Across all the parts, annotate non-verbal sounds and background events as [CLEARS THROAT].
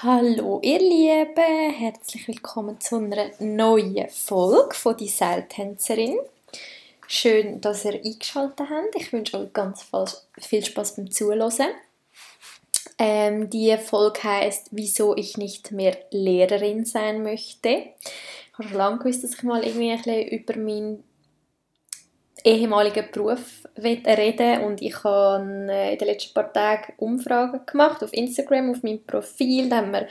Hallo ihr Lieben, herzlich willkommen zu einer neuen Folge von «Die Seiltänzerin». Schön, dass ihr eingeschaltet habt. Ich wünsche euch ganz viel Spaß beim Zuhören. Ähm, die Folge heißt «Wieso ich nicht mehr Lehrerin sein möchte». Ich habe schon lange gewusst, dass ich mal irgendwie ein bisschen über meinen ehemaligen Beruf reden und ich habe äh, in den letzten paar Tagen Umfragen gemacht auf Instagram, auf meinem Profil, da haben wir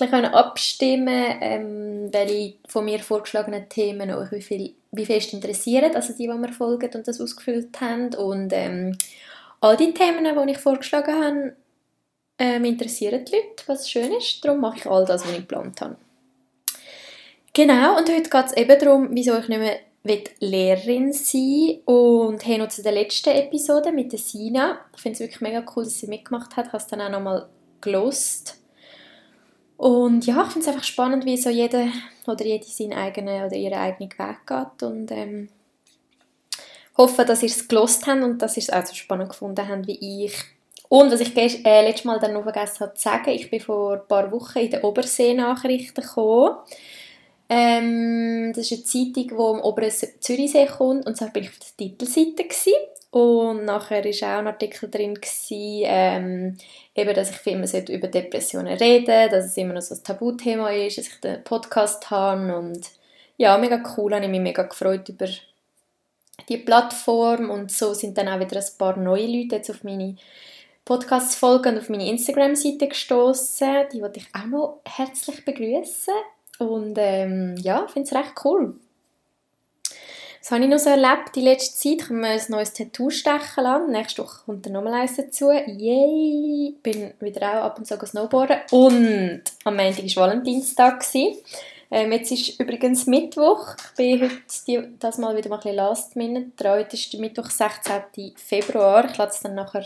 ein abstimmen ähm, welche von mir vorgeschlagenen Themen euch wie viel, wie fest interessieren, also die, die mir folgen und das ausgefüllt haben. Und ähm, all die Themen, die ich vorgeschlagen habe, ähm, interessieren die Leute, was schön ist, darum mache ich all das, was ich geplant habe. Genau, und heute geht es eben darum, wieso ich nicht mehr will Lehrerin sein und hey, noch zu der letzten Episode mit der Sina. Ich finde es wirklich mega cool, dass sie mitgemacht hat. Ich habe es dann auch nochmal gelost. Und ja, ich finde es einfach spannend, wie so jeder oder jede seinen eigenen oder ihren eigenen Weg geht und ähm, hoffe, dass ihr es gelost habt und dass ihr es auch so spannend gefunden habt wie ich. Und was ich äh, letztes Mal dann noch vergessen habe zu sagen, ich bin vor ein paar Wochen in den Obersee-Nachrichten gekommen ähm, das ist eine Zeitung, die am oberen Zürichsee kommt und so bin ich auf der Titelseite gewesen. und nachher war auch ein Artikel drin gewesen, ähm, eben, dass ich viel mehr über Depressionen reden dass es immer noch so ein Tabuthema ist, dass ich den Podcast habe und ja, mega cool, habe ich mich mega gefreut über die Plattform und so sind dann auch wieder ein paar neue Leute jetzt auf meine Podcast-Folgen und auf meine Instagram-Seite gestoßen. Die wollte ich auch noch herzlich begrüßen. Und ähm, ja, ich finde es recht cool. Was habe ich noch so erlebt die letzte Zeit? Ich habe mir ein neues Tattoo stechen lassen. Nächste Woche kommt dann nochmal eins dazu. Yay! Ich bin wieder auch ab und zu snowboarden. Und am Montag war Valentinstag. Ähm, jetzt ist übrigens Mittwoch. Ich bin heute das mal wieder mal ein bisschen last minute dran. Heute ist Mittwoch, 16. Februar. Ich lasse es dann nachher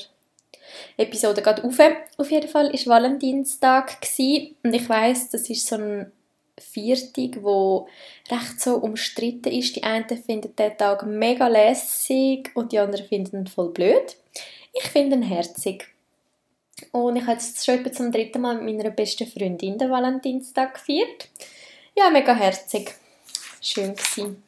Episode gerade auf. Auf jeden Fall war Valentinstag. Und ich weiss, das ist so ein Viertig, wo recht so umstritten ist. Die einen finden den Tag mega lässig und die anderen finden ihn voll blöd. Ich finde ihn herzig. Und ich habe jetzt schon zum dritten Mal mit meiner besten Freundin den Valentinstag gefeiert. Ja, mega herzig. Schön gewesen.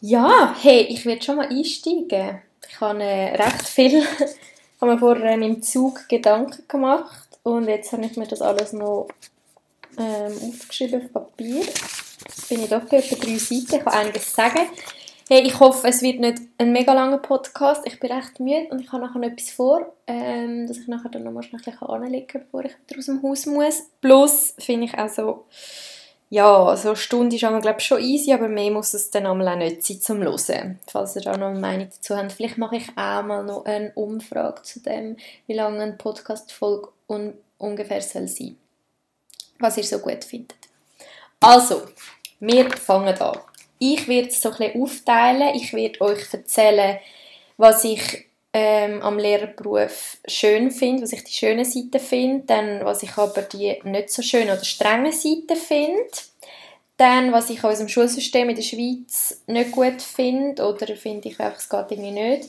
Ja, hey, ich werde schon mal einsteigen. Ich habe äh, recht viel, [LAUGHS] habe mir vorher im Zug Gedanken gemacht und jetzt habe ich mir das alles noch ähm, aufgeschrieben auf Papier. Jetzt bin ich doch bei etwa drei Seiten. Ich kann einiges sagen. Hey, ich hoffe, es wird nicht ein mega langer Podcast. Ich bin recht müde und ich habe nachher noch etwas vor, ähm, dass ich nachher dann noch mal schnell anlegen kann, bevor ich wieder aus dem Haus muss. Plus finde ich auch so, ja, so eine Stunde ist glaube schon easy, aber mehr muss es dann auch nicht sein zum Hören. Falls ihr da noch eine Meinung dazu habt. Vielleicht mache ich auch mal noch eine Umfrage zu dem, wie lange eine Podcast-Folge un ungefähr soll sein was ihr so gut findet. Also, wir fangen an. Ich werde es so ein bisschen aufteilen. Ich werde euch erzählen, was ich ähm, am Lehrerberuf schön finde, was ich die schönen Seiten finde, dann was ich aber die nicht so schönen oder strengen Seiten finde, dann was ich an unserem Schulsystem in der Schweiz nicht gut finde oder finde ich einfach, es geht irgendwie nicht.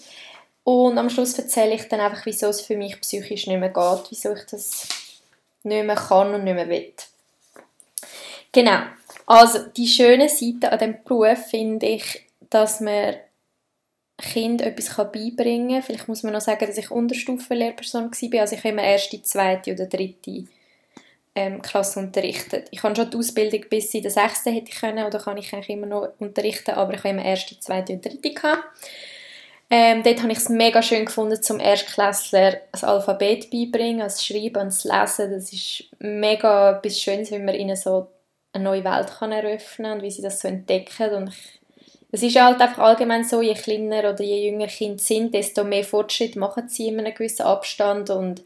Und am Schluss erzähle ich dann einfach, wieso es für mich psychisch nicht mehr geht, wieso ich das nicht mehr kann und nicht mehr will. Genau. Also, die schöne Seite an diesem Beruf finde ich, dass man Kind etwas beibringen kann. Vielleicht muss man noch sagen, dass ich Unterstufenlehrperson war. Also ich habe immer erste, zweite oder dritte ähm, Klasse unterrichtet. Ich habe schon die Ausbildung bis in der sechsten hätte ich können, oder kann ich eigentlich immer noch unterrichten, aber ich habe immer erste, zweite und dritte gehabt. Ähm, dort habe ich es mega schön gefunden, zum Erstklässler das Alphabet beibringen, das Schreiben und das Lesen. Das ist mega etwas Schönes, wenn man ihnen so eine neue Welt kann eröffnen und wie sie das so entdecken. Und ich, es ist halt einfach allgemein so, je kleiner oder je jünger Kinder sind, desto mehr Fortschritt machen sie in einem gewissen Abstand. Und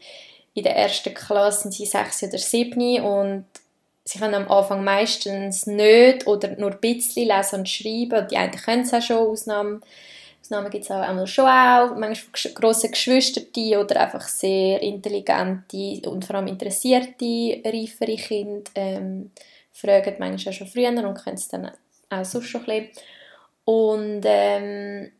in der ersten Klasse sind sie sechs oder sieben und sie können am Anfang meistens nicht oder nur ein bisschen lesen und schreiben. Die einen können es auch schon, Ausnahmen Ausnahmen gibt es auch einmal schon auch, manchmal grosse Geschwister oder einfach sehr intelligente und vor allem interessierte, reifere Kinder ähm, fragen manchmal auch schon früher und können es dann auch sonst schon ein. Und ähm,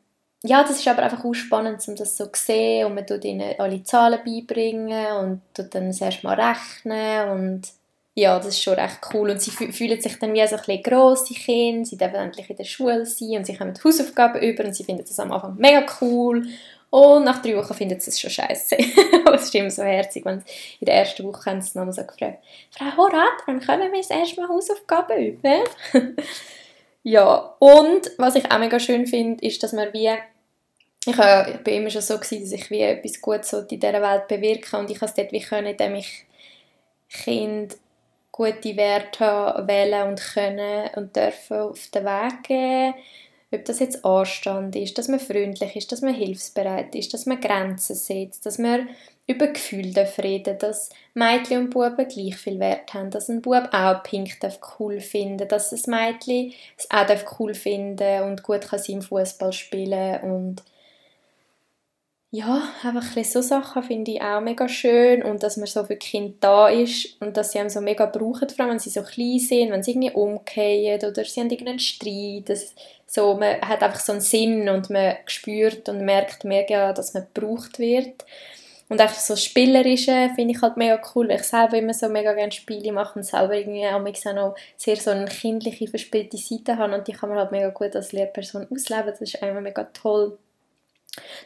ja, das ist aber einfach auch spannend, um das so zu sehen und man tut ihnen alle Zahlen beibringen und tut dann das Mal rechnen und ja, das ist schon recht cool und sie fühlen sich dann wie so ein bisschen grosse Kinder, sie dürfen endlich in der Schule sein und sie die Hausaufgaben über und sie finden das am Anfang mega cool und nach drei Wochen finden sie es schon scheiße. [LAUGHS] es ist immer so herzig, wenn in der ersten Woche haben sie nochmal so gefragt, Frau Horat, wann können wir das erste Mal Hausaufgaben üben? [LAUGHS] ja, und was ich auch mega schön finde, ist, dass man wie ich, bin immer schon so gewesen, dass ich wie etwas Gutes in dieser Welt bewirken und ich habe es dort wie können, indem ich Kind gute Werte wählen und können und dürfen auf den Weg geben. Ob das jetzt Anstand ist, dass man freundlich ist, dass man hilfsbereit ist, dass man Grenzen setzt, dass man über Gefühle reden dass Mädchen und Buben gleich viel Wert haben, dass ein Bub auch Pink cool finden dass ein Mädchen es auch cool finden und gut kann im Fußball spielen und ja, einfach ein so Sachen finde ich auch mega schön und dass man so für Kinder da ist und dass sie einem so mega brauchen, vor allem wenn sie so klein sind, wenn sie irgendwie umgehen oder sie haben irgendeinen Streit, das, so, man hat einfach so einen Sinn und man spürt und merkt mega, dass man gebraucht wird. Und einfach so Spielerische finde ich halt mega cool. Ich selber immer so mega gerne Spiele machen und selber irgendwie auch, auch noch sehr so eine kindliche, verspielte Seite haben und die kann man halt mega gut als Lehrperson ausleben. Das ist einfach mega toll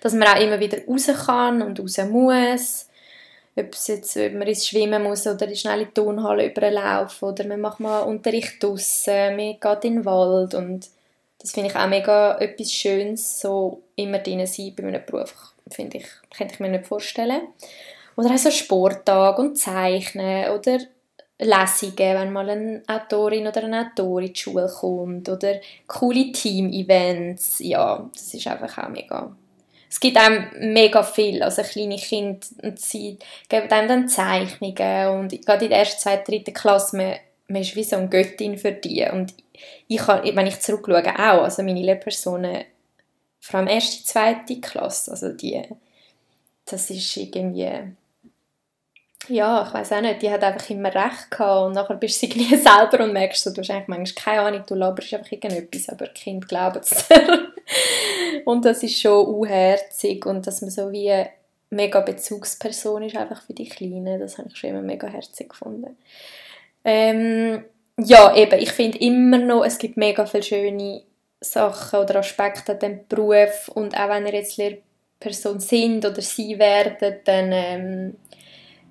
dass man auch immer wieder raus kann und raus muss. Ob, es jetzt, ob man ins Schwimmen muss oder in die Turnhalle überlaufen oder man macht mal Unterricht draussen, man geht in den Wald und das finde ich auch mega etwas Schönes, so immer drin sein bei meinem Beruf, finde ich, könnte ich mir nicht vorstellen. Oder auch so Sporttag und Zeichnen oder Lesungen, wenn mal eine Autorin oder ein Autor in die Schule kommt oder coole Team-Events, ja, das ist einfach auch mega es gibt einem mega viel, also kleine Kinder, und sie geben einem dann Zeichnungen und gerade in der ersten, zweiten, dritten Klasse, man, man ist wie so eine Göttin für die und ich kann, wenn ich zurückschaue, auch, also meine Lehrpersonen, vor allem erste, zweite Klasse, also die, das ist irgendwie ja, ich weiß auch nicht, die hat einfach immer recht gehabt und nachher bist du [LAUGHS] irgendwie selber und merkst du hast eigentlich manchmal keine Ahnung, du laberst einfach irgendetwas, aber die Kinder glauben es [LAUGHS] Und das ist schon unherzig und dass man so wie eine mega Bezugsperson ist einfach für die Kleinen, das habe ich schon immer mega herzig gefunden. Ähm, ja, eben, ich finde immer noch, es gibt mega viele schöne Sachen oder Aspekte an diesem Beruf und auch wenn ihr jetzt Lehrperson sind oder sie werden, dann ähm,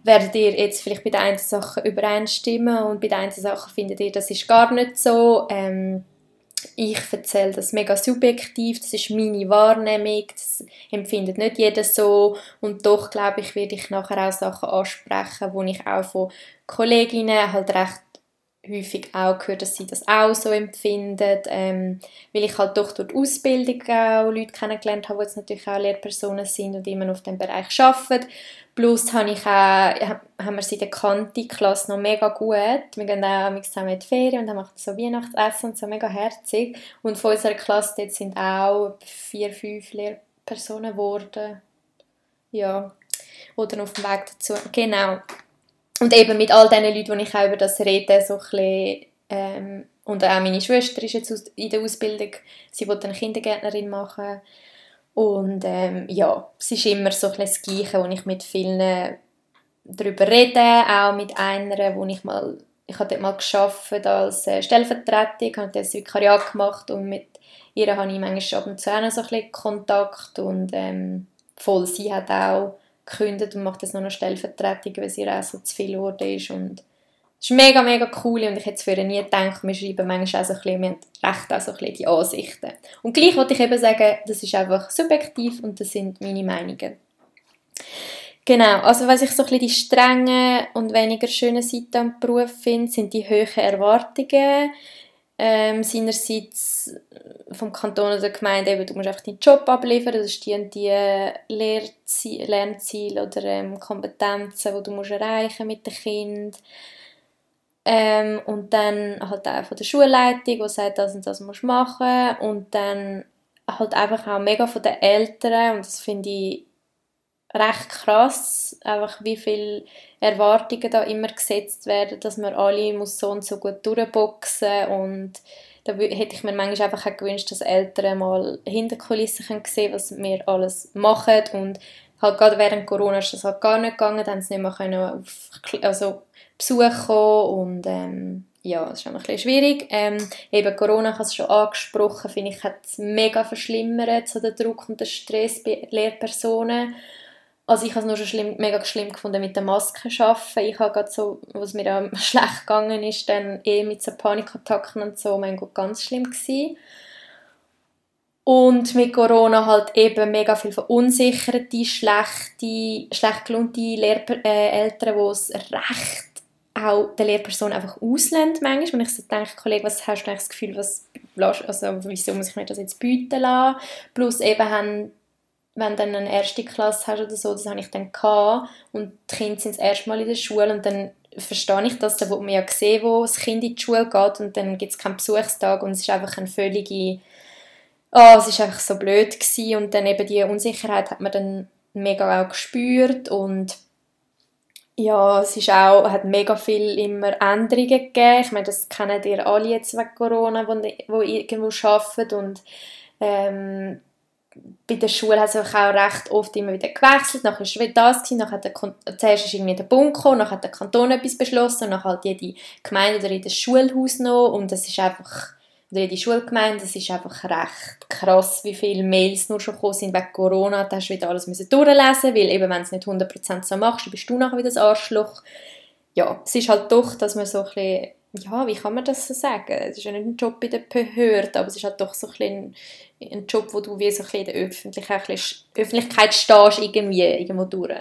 werdet ihr jetzt vielleicht bei den einen Sachen übereinstimmen und bei den einen Sachen findet ihr, das ist gar nicht so. Ähm, ich erzähle das mega subjektiv, das ist meine Wahrnehmung, das empfindet nicht jeder so. Und doch glaube ich, werde ich nachher auch Sachen ansprechen, wo ich auch von Kolleginnen halt recht häufig auch gehört, dass sie das auch so empfinden, ähm, weil ich halt doch durch Ausbildung auch Leute kennengelernt habe, die jetzt natürlich auch Lehrpersonen sind und immer auf dem Bereich arbeiten. Plus habe ich auch, haben wir sie in der Kanti-Klasse noch mega gut. Wir gehen auch zusammen in die Ferien und machen so Weihnachtsessen und so mega herzig. Und von unserer Klasse dort sind auch vier, fünf Lehrpersonen geworden. Ja, oder auf dem Weg dazu. Genau. Und eben mit all diesen Leuten, die ich auch über das rede, so ein bisschen, ähm, und auch meine Schwester ist jetzt in der Ausbildung, sie wollte eine Kindergärtnerin machen. Und ähm, ja, es ist immer so ein das Gleiche, wo ich mit vielen darüber rede, auch mit einer, wo ich mal, ich habe dort mal geschafft als äh, Stellvertretung, habe das Vikariat gemacht und mit ihr habe ich manchmal ab und zu so ein Kontakt und ähm, voll, sie hat auch gekündigt und macht jetzt noch eine Stellvertretung, weil sie auch so zu viel geworden ist und es ist mega, mega cool und ich hätte es früher nie gedacht, wir schreiben manchmal auch so ein bisschen, wir haben recht auch so ein bisschen die Ansichten. Und gleich wollte ich eben sagen, das ist einfach subjektiv und das sind meine Meinungen. Genau, also was ich so ein bisschen die strengen und weniger schönen Seiten am Beruf finde, sind die hohen Erwartungen ähm, seinerseits vom Kanton oder der Gemeinde, eben, du musst einfach deinen Job abliefern, das ist die, die Lehrziele, Lernziele oder ähm, Kompetenzen, die du musst erreichen mit dem Kind. Ähm, und dann halt auch von der Schulleitung, die sagt, das und das musst du machen. Und dann halt einfach auch mega von den Eltern und das finde ich recht krass, einfach wie viele Erwartungen da immer gesetzt werden, dass man alle muss so und so gut durchboxen und da hätte ich mir manchmal einfach auch gewünscht, dass Eltern mal hinter Kulissen können was wir alles machen und halt gerade während Corona ist das halt gar nicht gegangen, dann haben sie nicht mehr auf also Besuch kommen und ähm, ja, das ist ein bisschen schwierig. Ähm, eben Corona, ich habe es schon angesprochen, finde ich, hat es mega verschlimmert, so der Druck und der Stress bei Lehrpersonen. Also ich habe es nur schon schlimm, mega schlimm gefunden mit der Maske arbeiten. Ich habe gerade so, was mir auch [LAUGHS] schlecht gegangen ist, dann eh mit so Panikattacken und so, mein Gott, ganz schlimm gewesen. Und mit Corona halt eben mega viel verunsicherte, schlechte, schlecht gelohnte Lehr äh, Eltern, die es recht auch der Lehrperson einfach auslehnt manchmal. Wenn ich so denke, Kollege, was hast du eigentlich das Gefühl, was, also, wieso muss ich mir das jetzt bieten lassen? Plus eben haben, wenn du dann eine erste Klasse hast oder so, das habe ich dann gehabt und die Kinder sind das erste Mal in der Schule und dann verstehe ich das, dann will man ja sehen, wo das Kind in die Schule geht und dann gibt es keinen Besuchstag und es ist einfach eine völlige, oh, es ist einfach so blöd gewesen und dann eben die Unsicherheit hat man dann mega auch gespürt und ja, es ist auch, hat mega viel immer Änderungen gegeben. Ich meine, das kennen ihr alle jetzt wegen Corona, wo, wo irgendwo arbeiten und ähm, bei der Schule hat es auch recht oft immer wieder gewechselt. Nachher war wieder das, gewesen, nachher der, zuerst ist irgendwie der Bund gekommen, nachher hat der Kanton etwas beschlossen, und nachher halt jede Gemeinde oder jedes Schulhaus noch und das ist einfach oder die Schulgemeinde, es ist einfach recht krass, wie viele Mails nur schon gekommen sind wegen Corona. Da hast du wieder alles müssen durchlesen, weil eben, wenn du es nicht 100% so machst, dann bist du nachher wieder das Arschloch. Ja, es ist halt doch, dass man so ein bisschen, ja, wie kann man das so sagen? Es ist ja nicht ein Job bei der Behörde, aber es ist halt doch so ein, ein Job, wo du wie so ein in der Öffentlichkeit, Öffentlichkeit stehst, irgendwie, irgendwo durch.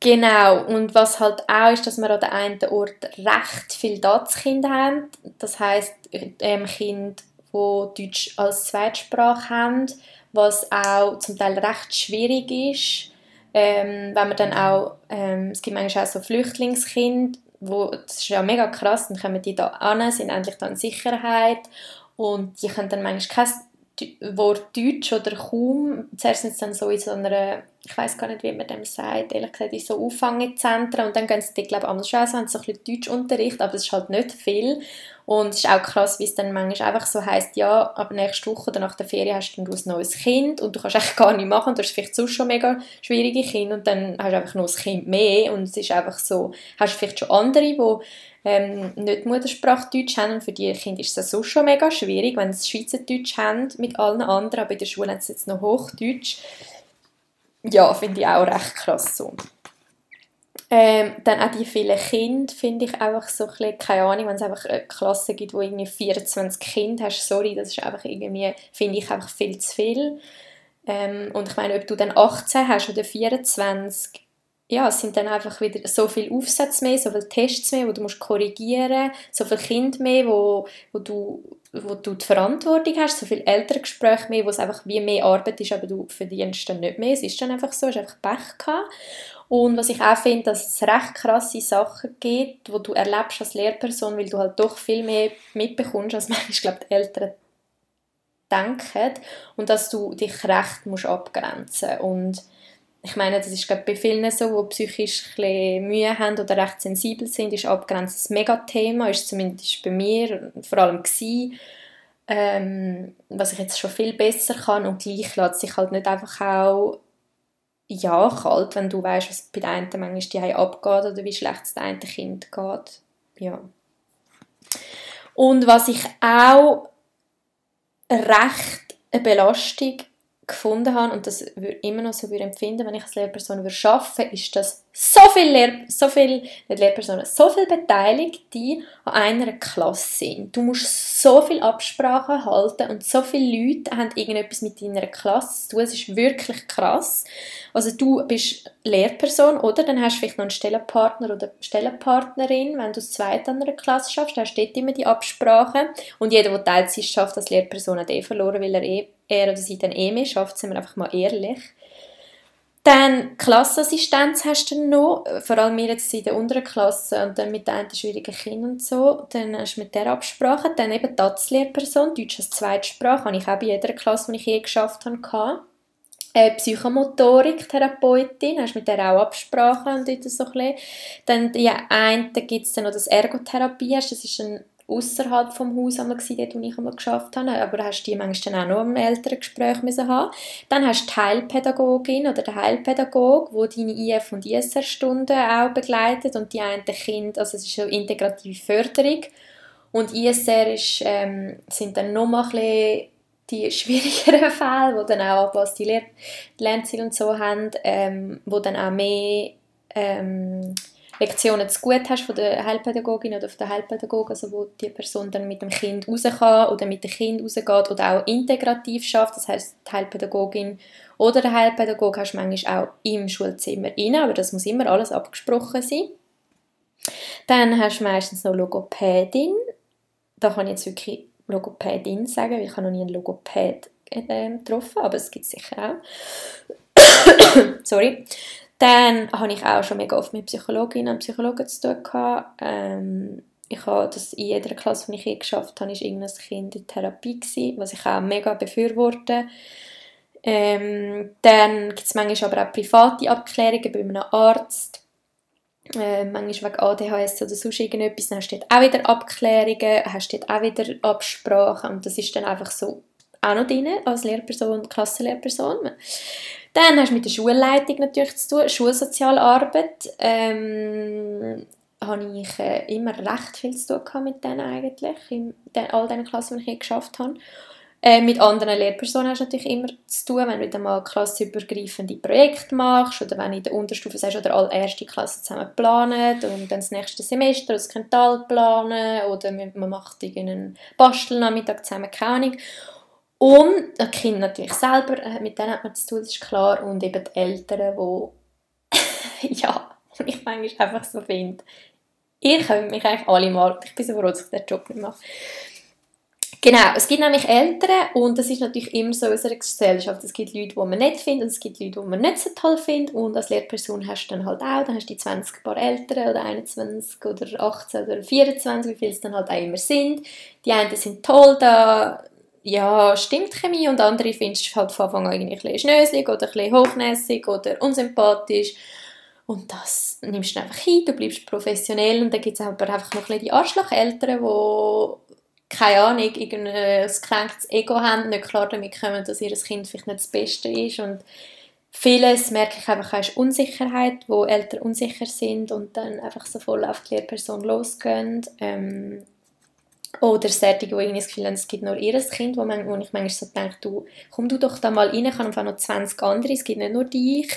Genau, und was halt auch ist, dass wir an der einen Ort recht viele DATS-Kinder haben. Das heisst, ähm, Kinder, die Deutsch als Zweitsprache haben, was auch zum Teil recht schwierig ist. Ähm, wenn man dann auch, ähm, es gibt manchmal auch so Flüchtlingskinder, wo, das ist ja mega krass, dann kommen die da an, sind endlich dann in Sicherheit und die können dann manchmal kein Wort Deutsch oder kaum. Zuerst sind sie dann so in so einer, ich weiß gar nicht, wie man dem sagt, ehrlich gesagt, in so Auffangezentren und dann gehen sie, glaube ich, anders aus, haben so ein bisschen Deutschunterricht, aber es ist halt nicht viel. Und es ist auch krass, wie es dann manchmal einfach so heisst, ja, ab nächste Woche oder nach der Ferien hast du ein neues Kind und du kannst eigentlich gar nicht machen, du hast vielleicht sonst schon mega schwierige Kinder und dann hast du einfach noch ein Kind mehr und es ist einfach so, hast du vielleicht schon andere, die ähm, nicht Muttersprache Deutsch haben und für die Kinder ist es so schon mega schwierig, wenn sie Schweizerdeutsch haben mit allen anderen, aber in der Schule haben sie jetzt noch Hochdeutsch. Ja, finde ich auch recht krass so. Ähm, dann auch die vielen Kinder finde ich einfach so ein bisschen, keine Ahnung, wenn es einfach eine Klasse gibt, wo irgendwie 24 Kinder hast, sorry, das ist einfach irgendwie, finde ich einfach viel zu viel. Ähm, und ich meine, ob du dann 18 hast oder 24, ja, es sind dann einfach wieder so viele Aufsätze mehr, so viele Tests mehr, wo du musst korrigieren so viele Kinder mehr, wo, wo, du, wo du die Verantwortung hast, so viele Elterngespräche mehr, wo es einfach wie mehr Arbeit ist, aber du verdienst dann nicht mehr. Es ist dann einfach so, es ist einfach Pech gehabt. Und was ich auch finde, dass es recht krasse Sachen gibt, wo du erlebst als Lehrperson, weil du halt doch viel mehr mitbekommst, als [LAUGHS] manchmal, glaube, die Eltern denken. Und dass du dich recht musst abgrenzen. Und ich meine, das ist glaube bei vielen so, die psychisch ein Mühe haben oder recht sensibel sind, ist Abgrenzen ein Megathema, ist zumindest bei mir vor allem gewesen, ähm, was ich jetzt schon viel besser kann und gleich lässt sich halt nicht einfach auch ja, kalt, wenn du weißt, was bei den einen manchmal abgeht oder wie schlecht es dem Kind geht. Ja. Und was ich auch recht eine Belastung gefunden habe und das würde immer noch so empfinden, wenn ich als Lehrperson würde arbeiten, ist, dass so viele Lehr so viel, nicht Lehrpersonen, so viele Beteiligte an einer Klasse sind. Du musst so viel Absprachen halten und so viele Leute haben irgendetwas mit deiner Klasse zu tun. Es ist wirklich krass. Also du bist Lehrperson, oder? Dann hast du vielleicht noch einen Stellenpartner oder Stellenpartnerin. Wenn du das zweite an einer Klasse schaffst, dann steht immer die Absprache. Und jeder, der Teilzeit schafft, als Lehrperson hat eh verloren, weil er, eh, er oder sie dann eh mehr schafft, sind wir einfach mal ehrlich. Dann Klassenassistenz hast du noch, vor allem wir jetzt in der unteren Klasse und dann mit den schwierigen Kindern und so. Dann hast du mit der Absprache. Dann eben DATS-Lehrperson, Deutsch als Zweitsprache, habe ich auch bei jeder Klasse, die ich je geschafft habe, äh, Psychomotorik-Therapeutin, hast mit der auch Absprache und so ein bisschen. Dann die eine gibt es dann noch das Ergotherapie, das ist ein außerhalb vom Haus einmal gewesen, dort, wo ich einmal geschafft habe, aber hast die manchmal auch noch im Elterngespräch haben. Dann hast du die Heilpädagogin oder den Heilpädagog, wo deine IF- und ISR-Stunden auch begleitet und die einen Kind, also es ist eine integrative Förderung und ISR ist, ähm, sind dann noch ein bisschen die [LAUGHS] schwierigeren Fälle, wo dann auch was die Lernziele und so haben, ähm, wo dann auch mehr ähm, Lektionen zu gut hast von der Heilpädagogin oder von der Heilpädagogen, also wo die Person dann mit dem Kind raus kann oder mit dem Kind rausgeht oder auch integrativ schafft, das heißt die Heilpädagogin oder der Heilpädagoge hast du manchmal auch im Schulzimmer rein, aber das muss immer alles abgesprochen sein. Dann hast du meistens noch Logopädin, da kann ich jetzt wirklich Logopädin sagen, ich habe noch nie einen Logopäd äh, getroffen, aber es gibt sicher auch. [COUGHS] Sorry. Dann habe ich auch schon mega oft mit Psychologinnen und Psychologen zu tun gehabt. Ähm, ich habe das in jeder Klasse, die ich je geschafft habe, ist irgendein Kind in Therapie gewesen, was ich auch mega befürworte. Ähm, dann gibt es manchmal aber auch private Abklärungen bei einem Arzt. Äh, manchmal wegen ADHS oder sonst irgendetwas. Dann hast du dort auch wieder Abklärungen, hast dort auch wieder Absprachen und das ist dann einfach so auch noch drin als Lehrperson, Klassenlehrperson. Dann hast du mit der Schulleitung natürlich zu tun, Schulsoziale Arbeit. Ähm, habe ich äh, immer recht viel zu tun mit denen eigentlich, in den, all diesen Klassen, die ich geschafft habe. Äh, mit anderen Lehrpersonen hast du natürlich immer zu tun, wenn du dann mal klassenübergreifende Projekte machst oder wenn du in der Unterstufe sagst, oder alle erste Klasse zusammen planen und dann das nächste Semester das Quintal planen oder man macht irgendeinen Bastelnachmittag zusammen, keine Ahnung. Und das Kind natürlich selber, äh, mit denen hat man zu tun, das ist klar. Und eben die Eltern, die, [LAUGHS] ja, [LAUGHS] ich manchmal einfach so finde, ihr könnt mich eigentlich alle mal, ich bin so froh, dass ich den Job nicht mache. Genau, es gibt nämlich Eltern und das ist natürlich immer so in unserer Gesellschaft. Es gibt Leute, die man nicht findet und es gibt Leute, die man nicht so toll findet und als Lehrperson hast du dann halt auch, dann hast du die 20 Paar Eltern oder 21 oder 18 oder 24, wie viele es dann halt auch immer sind. Die einen sind toll, da ja, stimmt Chemie und andere findest du halt von Anfang an irgendwie ein bisschen schnöselig oder ein bisschen hochnäsig oder unsympathisch. Und das nimmst du einfach hin, du bleibst professionell und dann gibt es aber einfach noch ein die Arschlocheltern, die keine Ahnung, irgendein gekränktes Ego haben, nicht klar damit kommen, dass ihr Kind vielleicht nicht das Beste ist und vieles merke ich einfach als Unsicherheit, wo Eltern unsicher sind und dann einfach so voll auf die Lehrperson losgehen. Ähm, oder solche, die irgendwie das Gefühl haben, es gibt nur ihr Kind, wo, man, wo ich manchmal so denke, du, komm du doch da mal rein, ich habe noch 20 andere, es gibt nicht nur dich.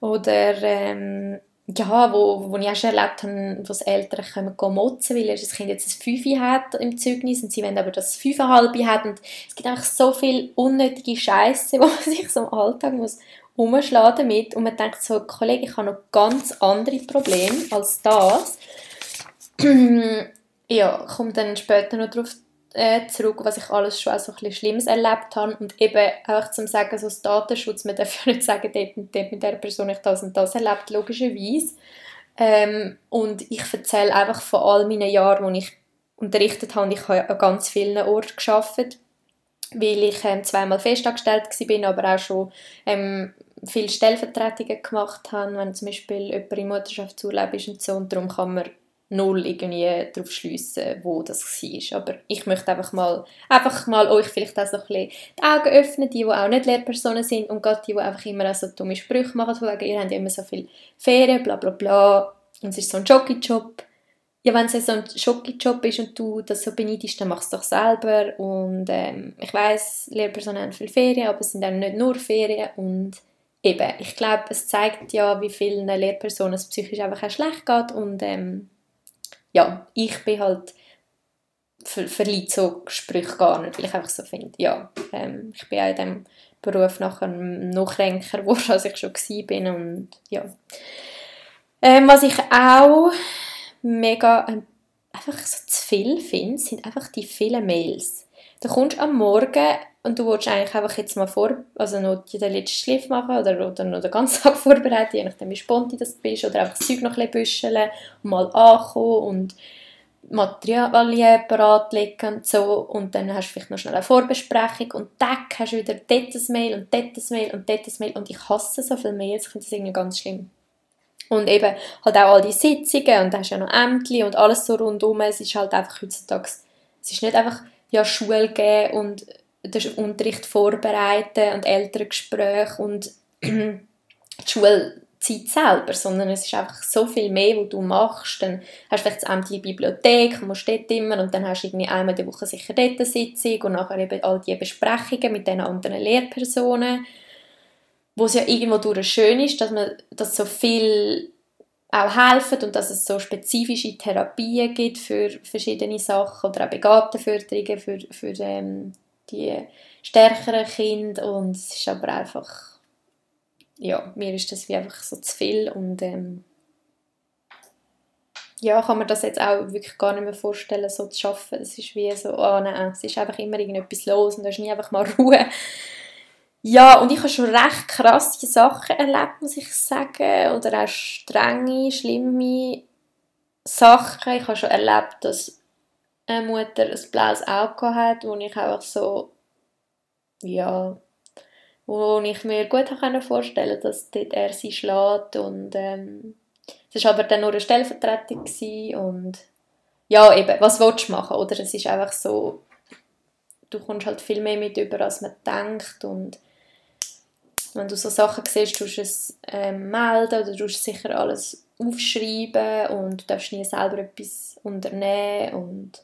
Oder ähm, ja, wo, wo ich auch schon erlebt habe, wo das Eltern kommen gehen motzen, weil das Kind jetzt ein Fünfe hat im Zeugnis und sie wollen aber das Fünfeinhalb hat. Und es gibt einfach so viel unnötige Scheiße, [LAUGHS] wo man sich so im Alltag muss umschlagen damit. Und man denkt so, Kollege, ich habe noch ganz andere Probleme als das [CLEARS THROAT] ja, komme dann später noch darauf äh, zurück, was ich alles schon so ein Schlimmes erlebt habe. Und eben auch zum sagen, so das Datenschutz, man darf [LAUGHS] ja nicht sagen, dort und dort mit der Person ich das und das erlebt, logischerweise. Ähm, und ich erzähle einfach von all meinen Jahren, wo ich unterrichtet habe, ich habe an ganz vielen Orten gearbeitet, weil ich ähm, zweimal festangestellt war, aber auch schon ähm, viele Stellvertretungen gemacht habe, wenn zum Beispiel jemand im Mutterschaftsurlaub ist und so, und darum kann man null irgendwie darauf schliessen, wo das war. Aber ich möchte einfach mal, einfach mal euch vielleicht auch so ein bisschen die Augen öffnen, die, die auch nicht Lehrpersonen sind und gerade die, die einfach immer so dumme Sprüche machen, von wegen, ihr habt ja immer so viel Ferien, bla bla bla, und es ist so ein Jockeyjob. Ja, wenn es so ein Jockeyjob ist und du das so beneidest, dann mach es doch selber. Und ähm, ich weiß, Lehrpersonen haben viel Ferien, aber es sind dann nicht nur Ferien und eben, ich glaube, es zeigt ja, wie vielen Lehrpersonen es psychisch einfach auch schlecht geht und ähm, ja, ich bin halt ver so Sprüche gar nicht, weil ich einfach so finde, ja, ähm, ich bin auch in diesem Beruf nachher noch kränker [LAUGHS] geworden, als ich schon war und ja. Ähm, was ich auch mega ähm, einfach so zu viel finde, sind einfach die vielen Mails. Du kommst am Morgen und du willst eigentlich einfach jetzt mal vor, also noch den letzten Schliff machen oder, oder noch den ganzen [LAUGHS] Tag vorbereiten, je nachdem wie sponti das bist, oder einfach das Zeug noch ein bisschen büscheln mal ankommen und Materialien bereitlegen und so und dann hast du vielleicht noch schnell eine Vorbesprechung und dann hast du wieder dort ein Mail und dort ein Mail und dort ein Mail und ich hasse so viele Mails, ich finde das irgendwie ganz schlimm. Und eben halt auch all die Sitzungen und da hast ja noch Ämter und alles so rundum. Es ist halt einfach heutzutage, es ist nicht einfach ja, Schule geben und den Unterricht vorbereiten und Elterngespräche und [CLEARS THROAT] die Schulzeit selber, sondern es ist einfach so viel mehr, was du machst. Dann hast du vielleicht der Bibliothek, musst dort immer und dann hast du irgendwie einmal die Woche sicher dort eine Sitzung und nachher eben all die Besprechungen mit den anderen Lehrpersonen wo es ja irgendwo durch schön ist, dass man dass so viel auch helfen und dass es so spezifische Therapien gibt für verschiedene Sachen oder auch Begabtenförderungen für, für ähm, die stärkeren Kinder und es ist aber einfach ja, mir ist das wie einfach so zu viel und ähm, ja, kann man das jetzt auch wirklich gar nicht mehr vorstellen, so zu schaffen. Es ist wie so, oh nein, es ist einfach immer irgendetwas los und da ist nie einfach mal [LAUGHS] Ruhe. Ja, und ich habe schon recht krasse Sachen erlebt, muss ich sagen. Oder auch strenge, schlimme Sachen. Ich habe schon erlebt, dass eine Mutter ein blaues Auge hat, wo ich einfach so, ja, wo ich mir gut vorstellen konnte, dass dort er sie schlägt und ähm, es war aber dann nur eine Stellvertretung und ja, eben, was willst du machen, oder? Es ist einfach so, du kommst halt viel mehr mit über, als man denkt und wenn du so Sachen siehst, tust du es äh, melden oder tust sicher alles aufschreiben und du darfst nie selber etwas unternehmen und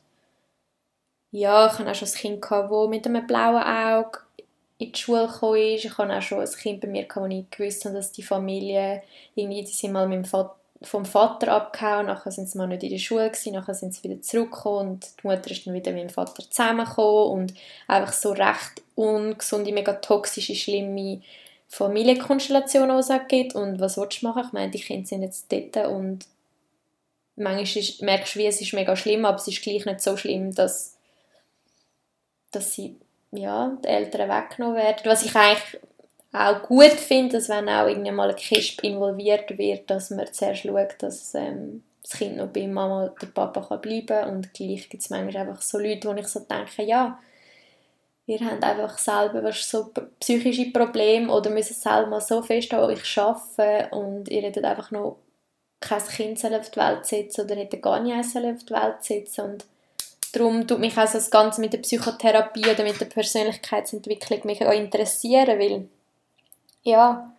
ja, ich hatte auch schon ein Kind, das mit einem blauen Auge in die Schule ist. Ich hatte auch schon ein Kind bei mir, wo ich gewusst habe, dass die Familie irgendwie, die sind mal mit dem Vater, vom Vater abgehauen, nachher sind sie mal nicht in der Schule gewesen, nachher sind sie wieder zurückgekommen und die Mutter ist dann wieder mit dem Vater zusammengekommen und einfach so recht ungesunde, mega toxische, schlimme Familienkonstellation gibt und was willst du machen? Ich meine, die Kinder sind jetzt dort und manchmal ist, merkst du, wie es ist mega schlimm, aber es ist gleich nicht so schlimm, dass, dass sie, ja, die Eltern weggenommen werden. Was ich eigentlich auch gut finde, dass wenn auch irgendwann mal ein Kisp involviert wird, dass man zuerst schaut, dass ähm, das Kind noch bei Mama oder Papa kann bleiben kann und gleich gibt es manchmal einfach so Leute, wo ich so denke, ja, ihr habt einfach selber so psychische Probleme oder müssen selber mal so fest an euch arbeiten und ihr hättet einfach noch kein Kind auf die Welt setzen oder hättet gar nicht auf die Welt setzen und darum tut mich auch das Ganze mit der Psychotherapie oder mit der Persönlichkeitsentwicklung mich auch interessieren, weil ja,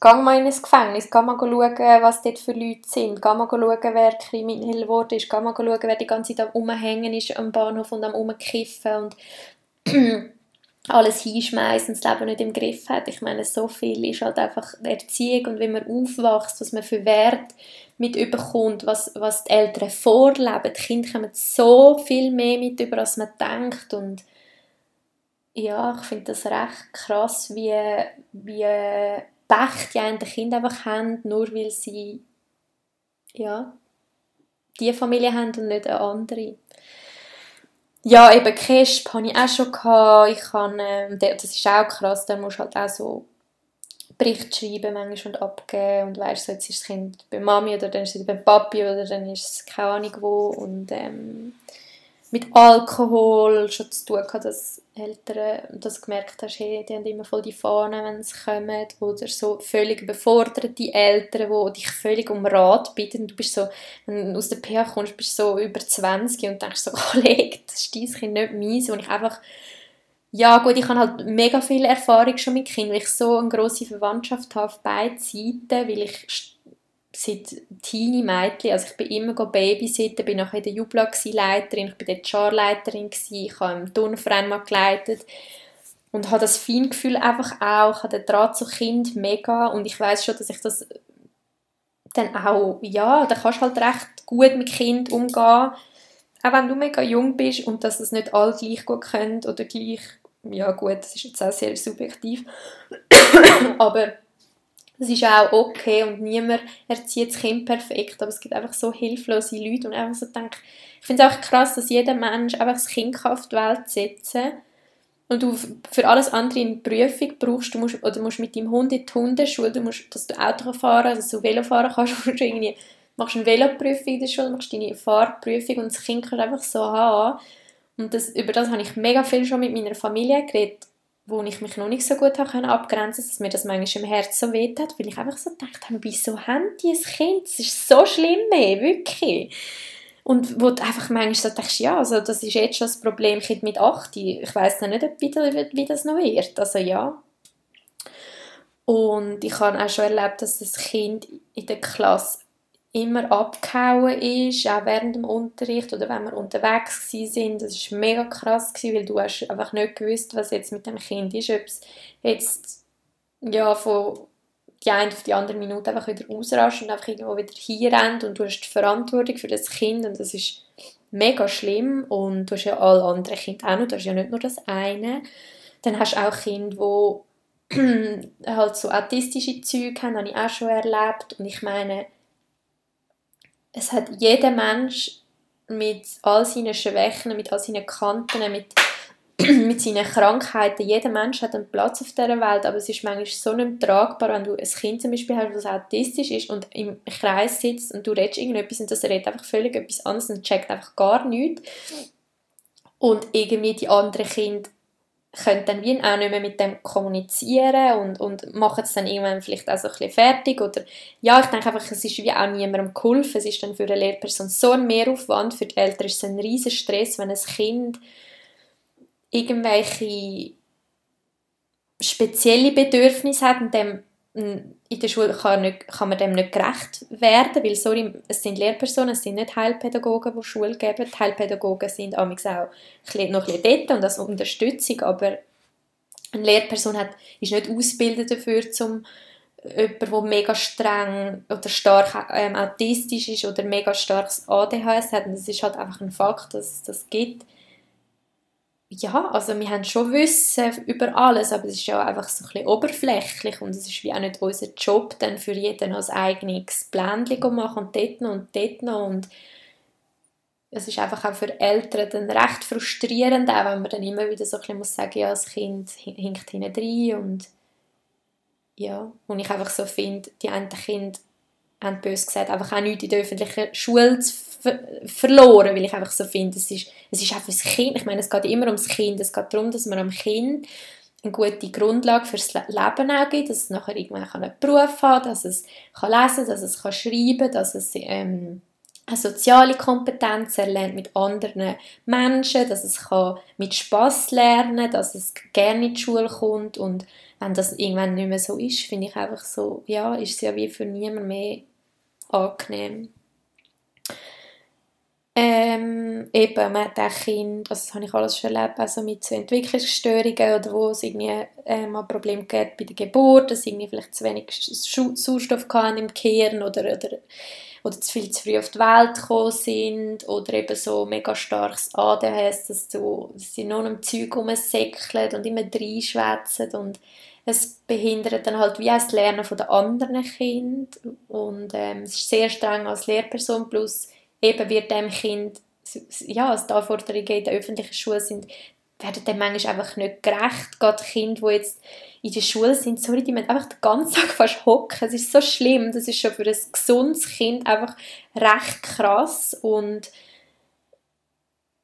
geh mal in ein Gefängnis, geh mal schauen, was dort für Leute sind, geh mal schauen, wer kriminell geworden ist, geh mal schauen, wer die ganze Zeit am Rumhängen ist am Bahnhof und am Rumkiffen und [CLEARS THROAT] alles hinschmeißen und das Leben nicht im Griff hat. Ich meine, so viel ist halt einfach Erziehung und wenn man aufwächst, was man für Wert mit überkommt, was, was die Eltern vorleben. Die Kinder kommen so viel mehr mit über, als man denkt und ja, ich finde das recht krass, wie, wie Pech die einen Kinder einfach haben, nur weil sie ja, die Familie haben und nicht eine andere. Ja, eben Kesp hatte ich auch schon. Gehabt. Ich kann, ähm, das ist auch krass, da musst du halt auch so Bericht schreiben manchmal und abgeben und weißt so, jetzt ist das Kind bei Mami oder dann ist es bei Papi oder dann ist es keine Ahnung wo und ähm, mit Alkohol schon zu tun gehabt, dass Eltern das gemerkt hast, hey, die haben immer voll die Fahnen, wenn sie kommen oder so völlig überforderte Eltern, die dich völlig um Rat bitten. Du bist so, wenn du aus der PH kommst, bist du so über 20 und denkst so, [LAUGHS] Kollege, das ist dein Kind nicht meins und ich einfach ja gut, ich habe halt mega viel Erfahrung schon mit Kindern, weil ich so eine grosse Verwandtschaft habe auf beiden Seiten, weil ich seit teenie Mädchen, also ich bin immer babysitten, bin nachher in der Jubla Leiterin, ich bin dort Charleiterin ich habe im Turnverein mal geleitet und habe das Feingefühl einfach auch, ich habe den Draht zu Kind mega und ich weiß schon, dass ich das dann auch, ja, da kannst du halt recht gut mit Kind umgehen, auch wenn du mega jung bist und dass das nicht alle gleich gut können oder gleich, ja gut, das ist jetzt auch sehr subjektiv, [COUGHS] aber das ist auch okay und niemand erzieht das Kind perfekt, aber es gibt einfach so hilflose Leute und einfach so denke, ich finde es auch krass, dass jeder Mensch einfach das Kind auf die Welt setzen und du für alles andere eine Prüfung brauchst, du musst, oder musst mit deinem Hund in die Hundeschule, du musst, dass du Auto fahren dass du Velo fahren kannst, [LAUGHS] du irgendwie, machst eine Veloprüfung in der Schule, machst deine Fahrprüfung und das Kind kann einfach so haben. Und das, über das habe ich mega viel schon mit meiner Familie geredet wo ich mich noch nicht so gut habe abgrenzen dass mir das manchmal im Herzen so weht hat, weil ich einfach so gedacht habe, wieso haben die ein Kind? Das ist so schlimm, ey, wirklich. Und wo du einfach manchmal so denkst, ja, also das ist jetzt schon das Problem, Kind mit 8, ich weiß noch nicht, wie, wie das noch wird, also ja. Und ich habe auch schon erlebt, dass das Kind in der Klasse immer abgehauen ist, auch während dem Unterricht oder wenn wir unterwegs sind. Das war mega krass, gewesen, weil du hast einfach nicht gewusst, was jetzt mit dem Kind ist, ob es jetzt ja, von die eine auf die andere Minute einfach wieder ausrascht und einfach irgendwo wieder hier rennt und du hast die Verantwortung für das Kind und das ist mega schlimm und du hast ja alle anderen Kinder auch noch, du hast ja nicht nur das eine. Dann hast du auch Kinder, die [CLEARS THROAT] halt so autistische Züge haben, habe ich auch schon erlebt und ich meine, es hat jeder Mensch mit all seinen Schwächen, mit all seinen Kanten, mit, [CLEARS THROAT] mit seinen Krankheiten, jeder Mensch hat einen Platz auf dieser Welt, aber es ist manchmal so nicht tragbar, wenn du ein Kind zum Beispiel hast, das autistisch ist und im Kreis sitzt und du redest irgendetwas und das redet einfach völlig etwas anderes und checkt einfach gar nichts. Und irgendwie die anderen Kinder können dann wie auch nicht mehr mit dem kommunizieren und, und machen es dann irgendwann vielleicht auch so ein bisschen fertig oder ja, ich denke einfach, es ist wie auch niemandem geholfen, es ist dann für eine Lehrperson so ein Mehraufwand, für die Eltern ist es ein riesen Stress, wenn ein Kind irgendwelche spezielle Bedürfnisse hat und dem in der Schule kann, nicht, kann man dem nicht gerecht werden, weil sorry, es sind Lehrpersonen, es sind nicht Heilpädagogen, die Schule geben. Heilpädagogen sind auch noch ein bisschen dort und das Unterstützung, aber eine Lehrperson hat, ist nicht ausgebildet dafür, um jemanden, der mega streng oder stark ähm, autistisch ist oder mega starkes ADHS hat. Und das ist halt einfach ein Fakt, dass es das gibt ja, also wir haben schon Wissen über alles, aber es ist ja einfach so ein bisschen oberflächlich und es ist wie auch nicht unser Job, dann für jeden als eigenes Blendchen machen und dort noch und dort noch und es ist einfach auch für Eltern dann recht frustrierend, auch wenn man dann immer wieder so ein bisschen muss sagen, ja, das Kind hinkt hinten rein und ja, und ich einfach so finde, die einen Kinder haben bös gesagt, einfach auch nichts in der öffentlichen Schule ver verloren, weil ich einfach so finde, es ist, es ist einfach das Kind, ich meine, es geht immer ums Kind, es geht darum, dass man am Kind eine gute Grundlage fürs Leben auch gibt, dass es nachher irgendwann einen Beruf hat, dass es kann lesen dass es kann schreiben dass es ähm, eine soziale Kompetenz erlernt mit anderen Menschen, dass es kann mit Spaß lernen dass es gerne in die Schule kommt und wenn das irgendwann nicht mehr so ist, finde ich einfach so, ja, ist es ja wie für niemand mehr angenehm. Ähm, eben, man hat auch Kinder, also das habe ich alles schon erlebt, also mit so Entwicklungsstörungen oder wo es irgendwie äh, mal Probleme gibt bei der Geburt, dass irgendwie vielleicht zu wenig Sauerstoff hatten im Gehirn oder, oder, oder zu viel zu früh auf die Welt gekommen sind oder eben so mega starkes ADHS, dass, du, dass sie nur am Zeug rumsäckeln und immer reinschwätzen und es behindert dann halt wie das Lernen von den anderen Kindern und ähm, es ist sehr streng als Lehrperson, plus eben wird dem Kind, ja, als die Anforderungen in der öffentlichen Schule sind, werden dem manchmal einfach nicht gerecht. Gerade Kinder, die jetzt in der Schule sind, sorry, die müssen einfach den ganzen Tag fast hocken. Es ist so schlimm. Das ist schon für ein gesundes Kind einfach recht krass. Und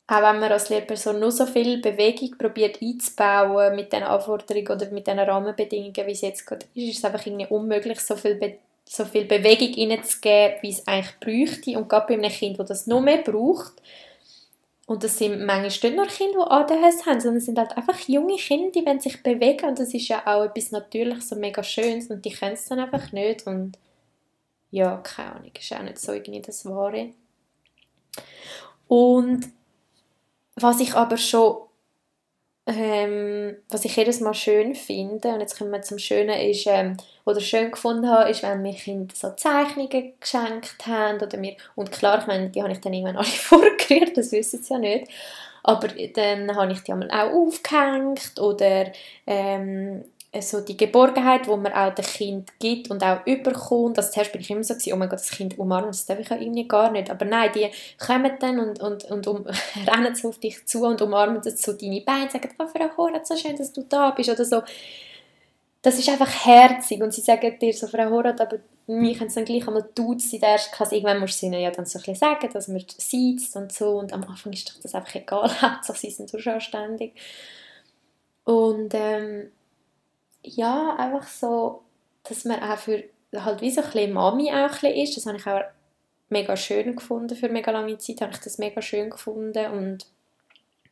auch wenn man als Lehrperson nur so viel Bewegung probiert einzubauen mit den Anforderungen oder mit den Rahmenbedingungen, wie es jetzt gerade ist, ist es einfach irgendwie unmöglich, so viel Be so viel Bewegung reinzugeben, wie es eigentlich bräuchte. Und gerade bei einem Kind, das das noch mehr braucht, und das sind manchmal nicht nur Kinder, die ADHS haben, sondern es sind halt einfach junge Kinder, die sich bewegen und das ist ja auch etwas Natürliches und mega Schönes und die können es dann einfach nicht und ja, keine Ahnung, ist auch nicht so irgendwie das Wahre. Und was ich aber schon ähm, was ich jedes Mal schön finde, und jetzt kommen wir zum Schönen, ist, ähm, oder schön gefunden habe, ist, wenn mir Kinder so Zeichnungen geschenkt haben, oder mir, und klar, ich meine, die habe ich dann irgendwann [LAUGHS] alle vorgerührt, das wissen sie ja nicht, aber dann habe ich die einmal auch aufgehängt, oder ähm, so die Geborgenheit, die man auch dem Kind gibt und auch überkommt. Also zuerst bin ich immer so, gewesen, oh mein Gott, das Kind umarmen, das darf ich ja irgendwie gar nicht. Aber nein, die kommen dann und, und, und um, [LAUGHS] rennen so auf dich zu und umarmen so deine Beine und sagen, oh, Frau Horat, so schön, dass du da bist oder so. Das ist einfach herzig und sie sagen dir so, Frau Horat, aber wir können es dann gleich einmal duzen in der ersten Klasse. Irgendwann musst du ihnen ja dann so ein bisschen sagen, dass man sitzt und so und am Anfang ist doch das einfach egal, [LAUGHS] Hauptsache sie sind so schon ständig. Und ähm, ja, einfach so, dass man auch für halt wie so ein bisschen Mami auch ein bisschen ist, das habe ich auch mega schön gefunden für mega lange Zeit, habe ich das mega schön gefunden. Und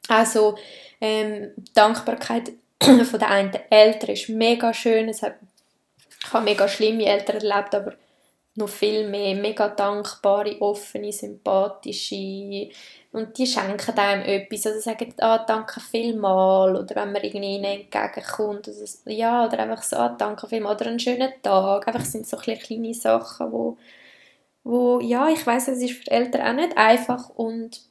auch so ähm, Dankbarkeit von den einen Eltern ist mega schön, es hat, ich habe mega schlimme Eltern erlebt, aber noch viel mehr mega dankbare, offene, sympathische und die schenken einem etwas, also sagen, ah, danke vielmal oder wenn man irgendwie ihnen entgegenkommt, also, ja, oder einfach so, ah, danke vielmal oder einen schönen Tag, einfach sind so kleine Sachen, wo, wo ja, ich weiß, es ist für Eltern auch nicht einfach und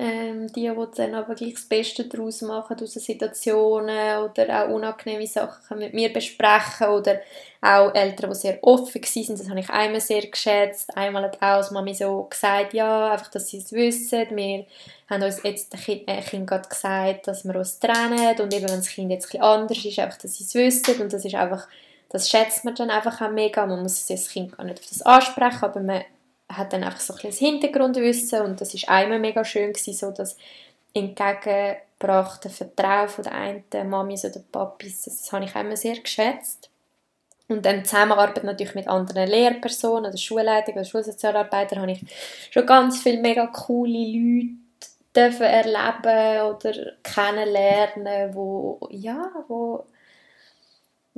ähm, die, die dann aber gleich das Beste daraus machen aus Situationen oder auch unangenehme Sachen mit mir besprechen oder auch Eltern, die sehr offen waren, das habe ich einmal sehr geschätzt. Einmal hat auch als Mami so gesagt, ja, einfach, dass sie es wissen. Wir haben uns jetzt das Kind, äh, kind gerade gesagt, dass wir uns trennen und eben, wenn das Kind jetzt ein anders ist, einfach, dass sie es wissen und das ist einfach, das schätzt man dann einfach auch mega. Man muss das Kind gar nicht auf das ansprechen, aber man hat dann einfach so ein bisschen Hintergrundwissen und das ist einmal mega schön gewesen, so das entgegengebrachte Vertrauen von der einen Mami oder Papis, das, das habe ich immer sehr geschätzt. Und dann Zusammenarbeit natürlich mit anderen Lehrpersonen oder Schulleitungen oder Schulsozialarbeitern habe ich schon ganz viele mega coole Leute erleben oder kennenlernen, wo, ja, wo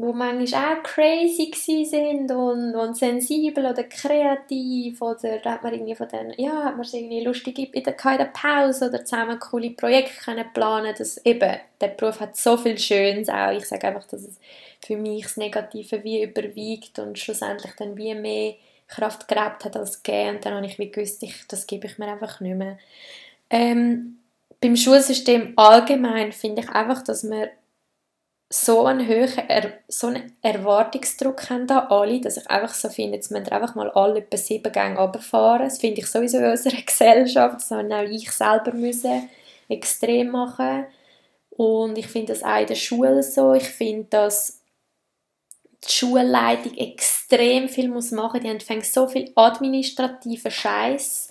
wo manchmal auch crazy sind und, und sensibel oder kreativ oder hat man irgendwie von denen, ja, hat man irgendwie lustig in der, in der Pause oder zusammen coole Projekte können planen dass eben, der Beruf hat so viel Schönes auch, ich sage einfach, dass es für mich das Negative wie überwiegt und schlussendlich dann wie mehr Kraft gehabt hat als gegeben und dann habe ich wie gewusst, ich, das gebe ich mir einfach nicht mehr. Ähm, beim Schulsystem allgemein finde ich einfach, dass man so einen hohen er so einen Erwartungsdruck haben da alle, dass ich einfach so finde, jetzt müssen einfach mal alle etwa sieben Gänge runterfahren. Das finde ich sowieso in unserer [LAUGHS] Gesellschaft. Das auch ich selber müssen extrem machen. Und ich finde das auch in der Schule so. Ich finde, dass die Schulleitung extrem viel muss machen. Die haben so viel administrativen Scheiß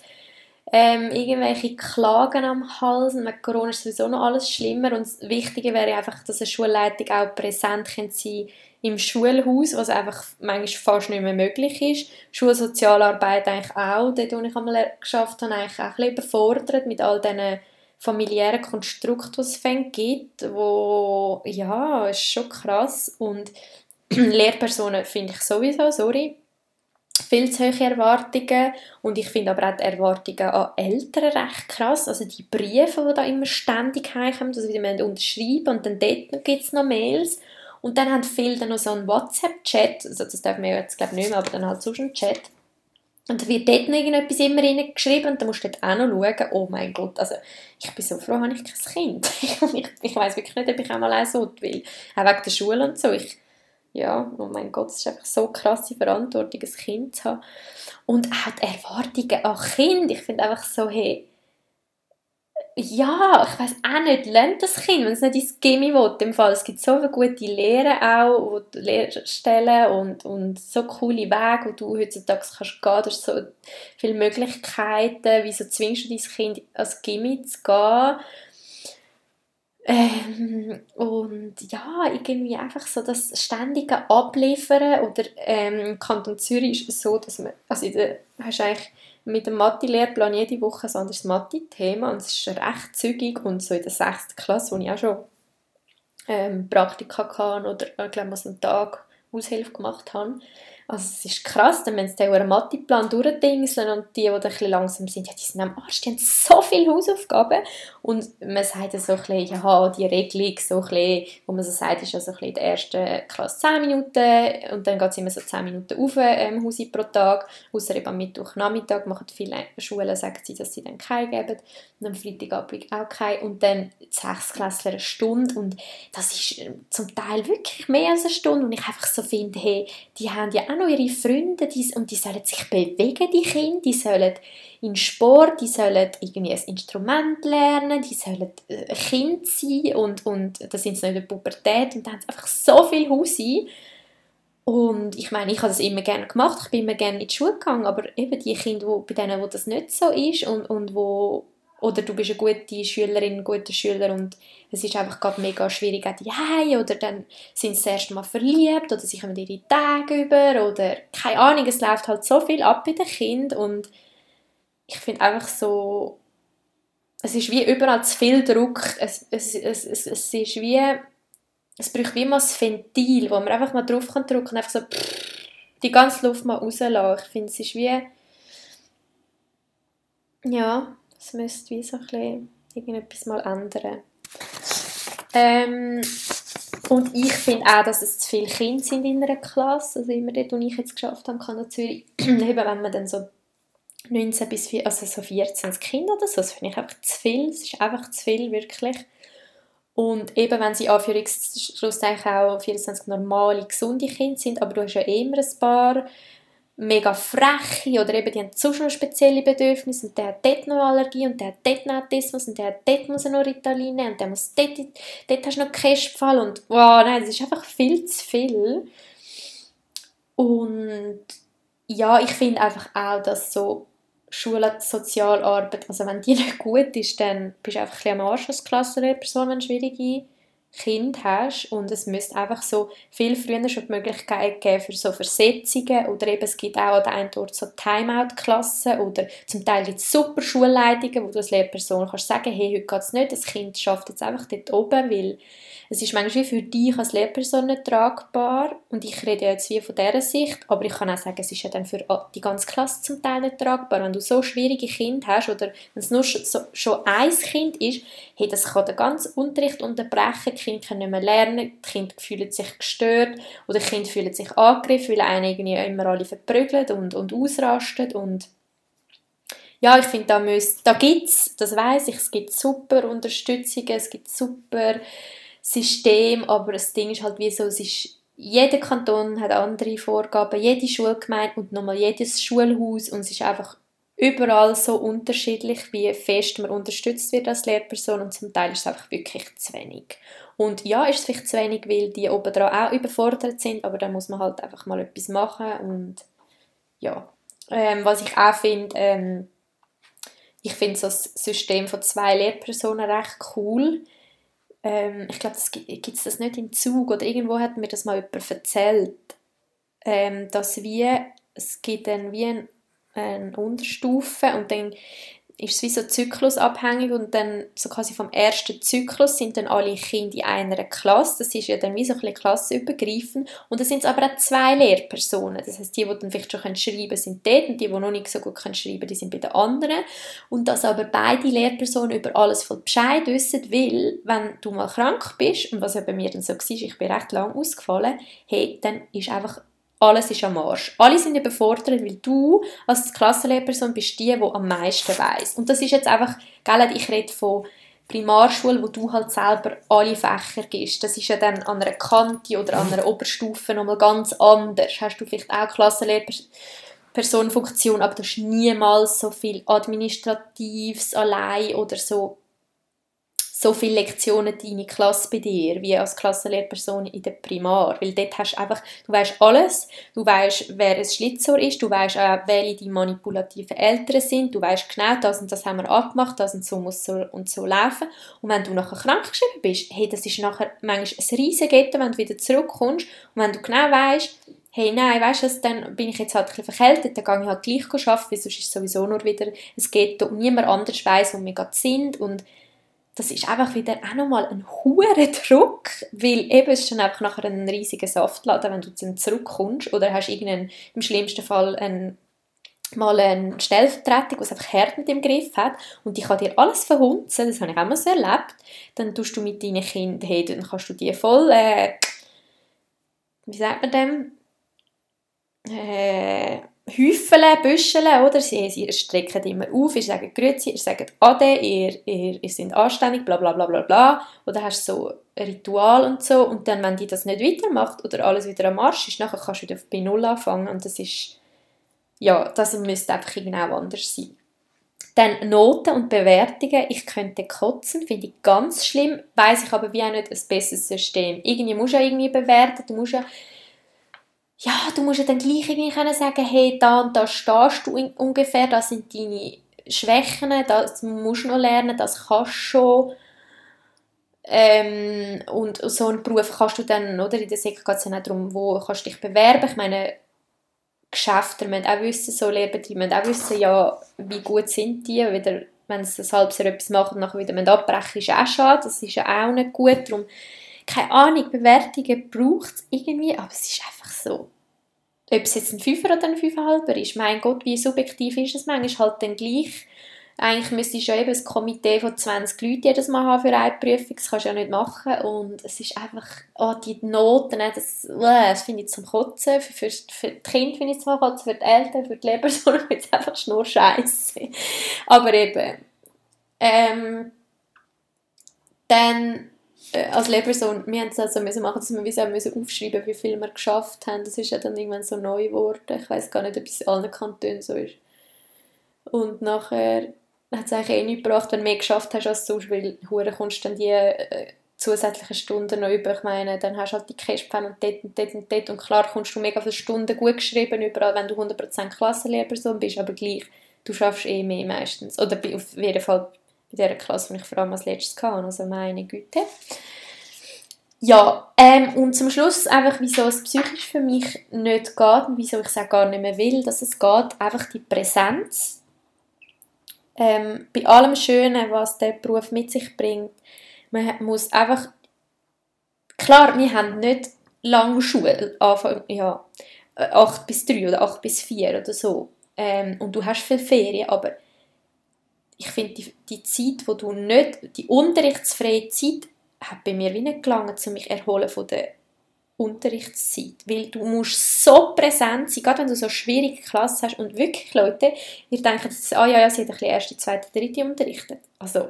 ähm, irgendwelche Klagen am Hals. Und mit Corona ist sowieso noch alles schlimmer. Und das Wichtige wäre einfach, dass eine Schulleitung auch präsent sein kann im Schulhaus, was einfach manchmal fast nicht mehr möglich ist. Schulsozialarbeit eigentlich auch, dort, wo ich einmal geschafft habe, eigentlich auch ein überfordert mit all diesen familiären Konstrukten, die es gibt, wo, ja, ist schon krass. Und [CLEARS THROAT] Lehrpersonen finde ich sowieso, sorry, viel zu hohe Erwartungen. Und ich finde aber auch die Erwartungen an Eltern recht krass, also die Briefe, die da immer ständig heimkommen, also wir unterschreiben und dann dort gibt es noch Mails. Und dann haben viele dann noch so einen WhatsApp-Chat, also das darf man jetzt glaube ich nicht mehr, aber dann halt sonst einen Chat. Und da wird dort noch irgendetwas immer reingeschrieben und dann musst du dort auch noch schauen, oh mein Gott, also ich bin so froh, habe ich kein Kind. [LAUGHS] ich, ich weiß wirklich nicht, ob ich einmal eins will, auch wegen der Schule und so, ich ja, oh mein Gott, es ist einfach so krasse Verantwortung, ein Kind zu haben. Und auch die Erwartungen an Kind. Ich finde einfach so, hey, ja, ich weiß auch nicht, lernt das Kind, wenn es nicht ins Gimmi will. Im Fall, es gibt so viele gute Lehren auch, wo die Lehrstellen und, und so coole Wege, wo du heutzutage kannst gehen. Du hast so viele Möglichkeiten. Wieso zwingst du dein Kind als Gimmi zu gehen? Ähm, und ja, irgendwie einfach so das ständige Abliefern oder ähm, Kanton Zürich ist es so, dass man, also der, hast eigentlich mit dem Mathe-Lehrplan jede Woche ein anderes Mathe-Thema und es ist recht zügig und so in der 6. Klasse, wo ich auch schon ähm, Praktika hatte oder ich glaube, was einen Tag Aushilfe gemacht habe, also es ist krass, wenn sie den Matheplan durchdingseln und die, die ein langsam sind, ja, die sind am Arsch, die haben so viele Hausaufgaben. Und man sagt so ein bisschen, ja, die Regelung, so bisschen, wo man so sagt, ist ja so in der ersten Klasse 10 Minuten und dann geht es immer so 10 Minuten auf ähm, Hausi pro Tag, außer eben am Mittwochnachmittag machen viele Schulen, sagen sie, dass sie dann keinen geben und am Freitagabend auch keinen und dann sechs Klässler eine Stunde und das ist äh, zum Teil wirklich mehr als eine Stunde. Und ich einfach so finde, hey, die haben ja auch noch ihre Freunde die, und die sollen sich bewegen, die Kinder, die sollen in Sport, die sollen irgendwie ein Instrument lernen, die sollen äh, Kind sein und, und da sind sie noch in der Pubertät und da haben sie einfach so viel Hausi. Und ich meine, ich habe das immer gerne gemacht, ich bin immer gerne in die Schule gegangen, aber eben die Kinder, wo, bei denen, wo das nicht so ist und, und wo oder du bist eine gute Schülerin, ein guter Schüler und es ist einfach gerade mega schwierig an die oder dann sind sie das erste Mal verliebt oder sie kommen ihre Tage über oder keine Ahnung, es läuft halt so viel ab bei den Kindern und ich finde einfach so, es ist wie überall zu viel Druck, es, es, es, es, es ist wie, es braucht wie mal ein Ventil, wo man einfach mal drauf kann drücken und einfach so pff, die ganze Luft mal rauslassen. Ich finde, es ist wie, ja, es müsste wie so ein bisschen irgendetwas mal ändern. Ähm, und ich finde auch, dass es zu viele Kinder sind in einer Klasse, also immer dort, wo ich jetzt geschafft habe, kann Zürich, [CLEARS THROAT] eben wenn man dann so 19 bis 4, also so 14 Kinder oder so, das finde ich einfach zu viel, es ist einfach zu viel, wirklich. Und eben, wenn sie Anführungsschlusszeichen auch 24 normale, gesunde Kinder sind, aber du hast ja immer ein paar mega freche oder eben die haben so schon spezielle Bedürfnisse und der hat dort noch Allergie und der hat dort noch Autismus und der hat dort muss er noch Ritalin nehmen und der muss dort, dort hast du noch Kästfall und wow, nein, das ist einfach viel zu viel. Und ja, ich finde einfach auch, dass so Schule, Sozialarbeit, also wenn die nicht gut ist, dann bist du einfach ein bisschen am Arsch als Klassenlehrperson, wenn schwierige Kind hast und es müsste einfach so viel früher schon die Möglichkeit geben für so Versetzungen oder eben es gibt auch an der einen Ort so Timeout-Klassen oder zum Teil gibt es super Schulleitungen, wo du als Lehrperson kannst sagen, hey, heute geht es nicht, das Kind schafft jetzt einfach dort oben, weil es ist manchmal für dich als Lehrperson nicht tragbar und ich rede jetzt wie von dieser Sicht, aber ich kann auch sagen, es ist ja dann für die ganze Klasse zum Teil nicht tragbar. Wenn du so schwierige Kinder hast oder wenn es nur schon, so, schon ein Kind ist, hey, das kann den ganzen Unterricht unterbrechen, die Kinder können nicht mehr lernen, die Kinder fühlen sich gestört oder die Kinder fühlen sich angegriffen, weil einen irgendwie immer alle verprügelt und, und ausrastet und ja, ich finde, da, da gibt es, das weiß ich, es gibt super Unterstützungen, es gibt super System, aber das Ding ist halt wie so, es ist, jeder Kanton hat andere Vorgaben, jede Schulgemeinde und nochmal jedes Schulhaus und es ist einfach überall so unterschiedlich, wie fest man unterstützt wird als Lehrperson und zum Teil ist es einfach wirklich zu wenig. Und ja, ist es vielleicht zu wenig, weil die oben dran auch überfordert sind, aber dann muss man halt einfach mal etwas machen und ja. Ähm, was ich auch finde, ähm, ich finde so das System von zwei Lehrpersonen recht cool, ähm, ich glaube, gibt es das nicht im Zug oder irgendwo hat mir das mal jemand erzählt, ähm, dass wir, es gibt dann wie eine ein Unterstufe und dann ist es wie so zyklusabhängig und dann so quasi vom ersten Zyklus sind dann alle Kinder in einer Klasse. Das ist ja dann wie so ein bisschen klassenübergreifend. Und dann sind es aber auch zwei Lehrpersonen. Das heißt, die, die dann vielleicht schon schreiben können, sind dort und die, die noch nicht so gut können schreiben die sind bei den anderen. Und dass aber beide Lehrpersonen über alles voll Bescheid wissen, weil, wenn du mal krank bist, und was ja bei mir dann so war, ich bin recht lang ausgefallen, hey, dann ist einfach alles ist am Arsch. Alle sind überfordert, weil du als Klassenlehrperson bist die, die am meisten weiß. Und das ist jetzt einfach, gell, ich rede von Primarschule, wo du halt selber alle Fächer gibst. Das ist ja dann an einer Kante oder an einer Oberstufe nochmal ganz anders. Hast du vielleicht auch Klassenlehrpersonenfunktion, aber du hast niemals so viel Administratives allein oder so so viele Lektionen deine Klasse bei dir, wie als Klassenlehrperson in der Primar. Weil dort hast du einfach, du weißt alles, du weißt, wer ein Schlitzohr ist, du weißt auch, welche die manipulativen Eltern sind, du weißt genau, das und das haben wir abgemacht, das und so muss so und so laufen. Und wenn du nachher krankgeschrieben bist, hey, das ist nachher manchmal ein riesiges Ghetto, wenn du wieder zurückkommst. Und wenn du genau weißt, hey, nein, weißt du, dann bin ich jetzt halt ein bisschen verkältet, dann gehe ich halt gleich arbeiten, weil sonst ist es sowieso nur wieder ein Ghetto und niemand anders weiß, wo wir gerade sind. Und das ist einfach wieder auch nochmal ein hoher Druck, weil eben es ist dann einfach nachher ein riesiger Saftladen, wenn du dann zurückkommst oder hast irgendeinen, im schlimmsten Fall einen, mal eine Stellvertretung, die einfach hart mit dem Griff hat und die kann dir alles verhunzen, das habe ich auch mal so erlebt, dann tust du mit deinen Kindern, hey, dann kannst du die voll, äh, wie sagt man dem, äh, Häufeln, Büscheln, oder? Sie, sie strecken immer auf, ihr sagt Grüezi, ihr sagt Ade, ihr, ihr, ihr seid anständig, bla bla bla bla bla. Oder hast so ein Ritual und so. Und dann, wenn die das nicht weitermacht oder alles wieder am Arsch ist, nachher kannst du wieder bei Null anfangen. Und das ist, ja, das müsste einfach genau anders sein. Dann Noten und Bewertungen. Ich könnte kotzen, finde ich ganz schlimm. Weiß ich aber wie auch nicht ein besseres System. Irgendwie musst du ja irgendwie bewerten, du musst ja ja, du musst ja dann gleich irgendwie können sagen, hey, da und da stehst du ungefähr, das sind deine Schwächen, das musst du noch lernen, das kannst du schon. Ähm, und so einen Beruf kannst du dann, oder in der Sek geht es ja nicht darum, wo kannst du dich bewerben. Ich meine, Geschäfte müssen auch wissen, so Lehrbetriebe müssen auch wissen, ja, wie gut sind die, wieder, wenn sie ein etwas machen und nachher wieder abbrechen, ist auch schade, das ist ja auch nicht gut, darum, keine Ahnung, Bewertungen braucht es irgendwie, aber es ist einfach so. Ob es jetzt ein Fünfer oder ein Fünfeinhalber ist, mein Gott, wie subjektiv ist es manchmal halt dann gleich, eigentlich müsste ich schon eben ein Komitee von 20 Leuten jedes Mal haben für eine Prüfung. Das kannst du ja nicht machen. Und es ist einfach, oh, die Noten, das, das finde ich zum Kotzen. Für, für, für die Kinder finde ich zum Kotzen, für die Eltern, für die Lehrpersonen finde ich einfach nur Scheiße. Aber eben, ähm, dann äh, als Lehrperson, wir haben es also müssen machen, dass wir wie aufschreiben wie viel wir geschafft haben. Das ist ja dann irgendwann so neu geworden. Ich weiß gar nicht, ob es in allen Kantonen so ist. Und nachher hat es eigentlich eh nichts gebracht, wenn du mehr geschafft hast als sonst, weil hure kommst dann die äh, zusätzlichen Stunden noch über. Ich meine, dann hast du halt die Cashpan und dort und dort und dort und klar kommst du mega viele Stunden gut geschrieben überall, wenn du 100% Klassenlehrperson bist, aber gleich, du schaffst eh mehr meistens. Oder auf jeden Fall bei der Klasse, die ich vor allem als letztes hatte, also meine Güte. Ja, ähm, und zum Schluss einfach, wieso es psychisch für mich nicht geht und wieso ich es auch gar nicht mehr will, dass es geht, einfach die Präsenz ähm, bei allem Schönen, was der Beruf mit sich bringt, man muss einfach, klar, wir haben nicht lange Schule, Anfang, ja, 8 bis 3 oder 8 bis 4 oder so, ähm, und du hast viel Ferien, aber ich finde, die, die Zeit, wo du nicht, die unterrichtsfreie Zeit, hat bei mir wie nicht gelangt, um mich erholen von der Unterrichtszeit, weil du musst so präsent sein, gerade wenn du so schwierige Klassen hast und wirklich Leute, ihr denkt, ah ja, ja, sie hat ein bisschen erste, zweite, dritte unterrichtet. Also,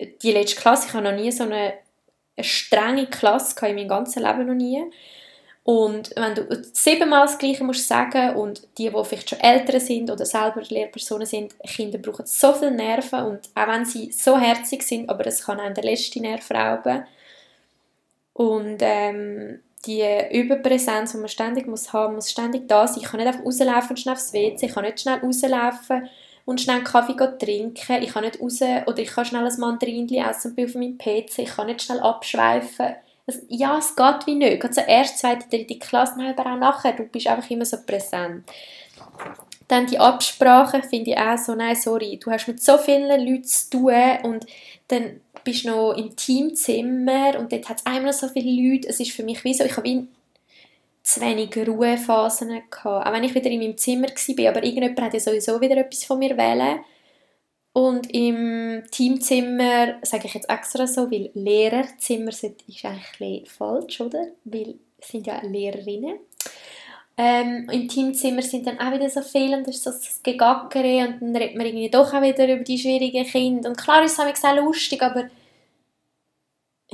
die letzte Klasse, ich habe noch nie so eine, eine strenge Klasse in meinem ganzen Leben noch nie. Und wenn du siebenmal das Gleiche musst sagen und die, die vielleicht schon älter sind oder selber Lehrpersonen sind, Kinder brauchen so viel Nerven und auch wenn sie so herzig sind, aber es kann auch der letzte Nerv rauben. Und ähm, die Überpräsenz, die man ständig muss haben muss, ständig da sein. Ich kann nicht einfach rauslaufen und schnell aufs WC, ich kann nicht schnell rauslaufen und schnell einen Kaffee trinken, ich kann nicht raus, oder ich kann schnell ein Mandarinchen essen und auf meinem PC, ich kann nicht schnell abschweifen. Ja, es geht wie nicht. Gerade so erst, zweite, dritte Klasse, aber auch nachher, du bist einfach immer so präsent. Dann die Absprache finde ich auch so, nein, sorry, du hast mit so vielen Leuten zu tun und dann bist du noch im Teamzimmer und dort hat es einmal so viele Leute. Es ist für mich wie so, ich habe wie zu wenig Ruhephasen gehabt. Auch wenn ich wieder in meinem Zimmer war, aber irgendjemand hat ja sowieso wieder etwas von mir wählen. Und im Teamzimmer, sage ich jetzt extra so, weil Lehrerzimmer ist eigentlich falsch, oder? Weil es sind ja Lehrerinnen. Ähm, Im Teamzimmer sind dann auch wieder so viele und das ist so das Gegackere und dann redet man irgendwie doch auch wieder über die schwierigen Kinder. Und klar ist es auch lustig, aber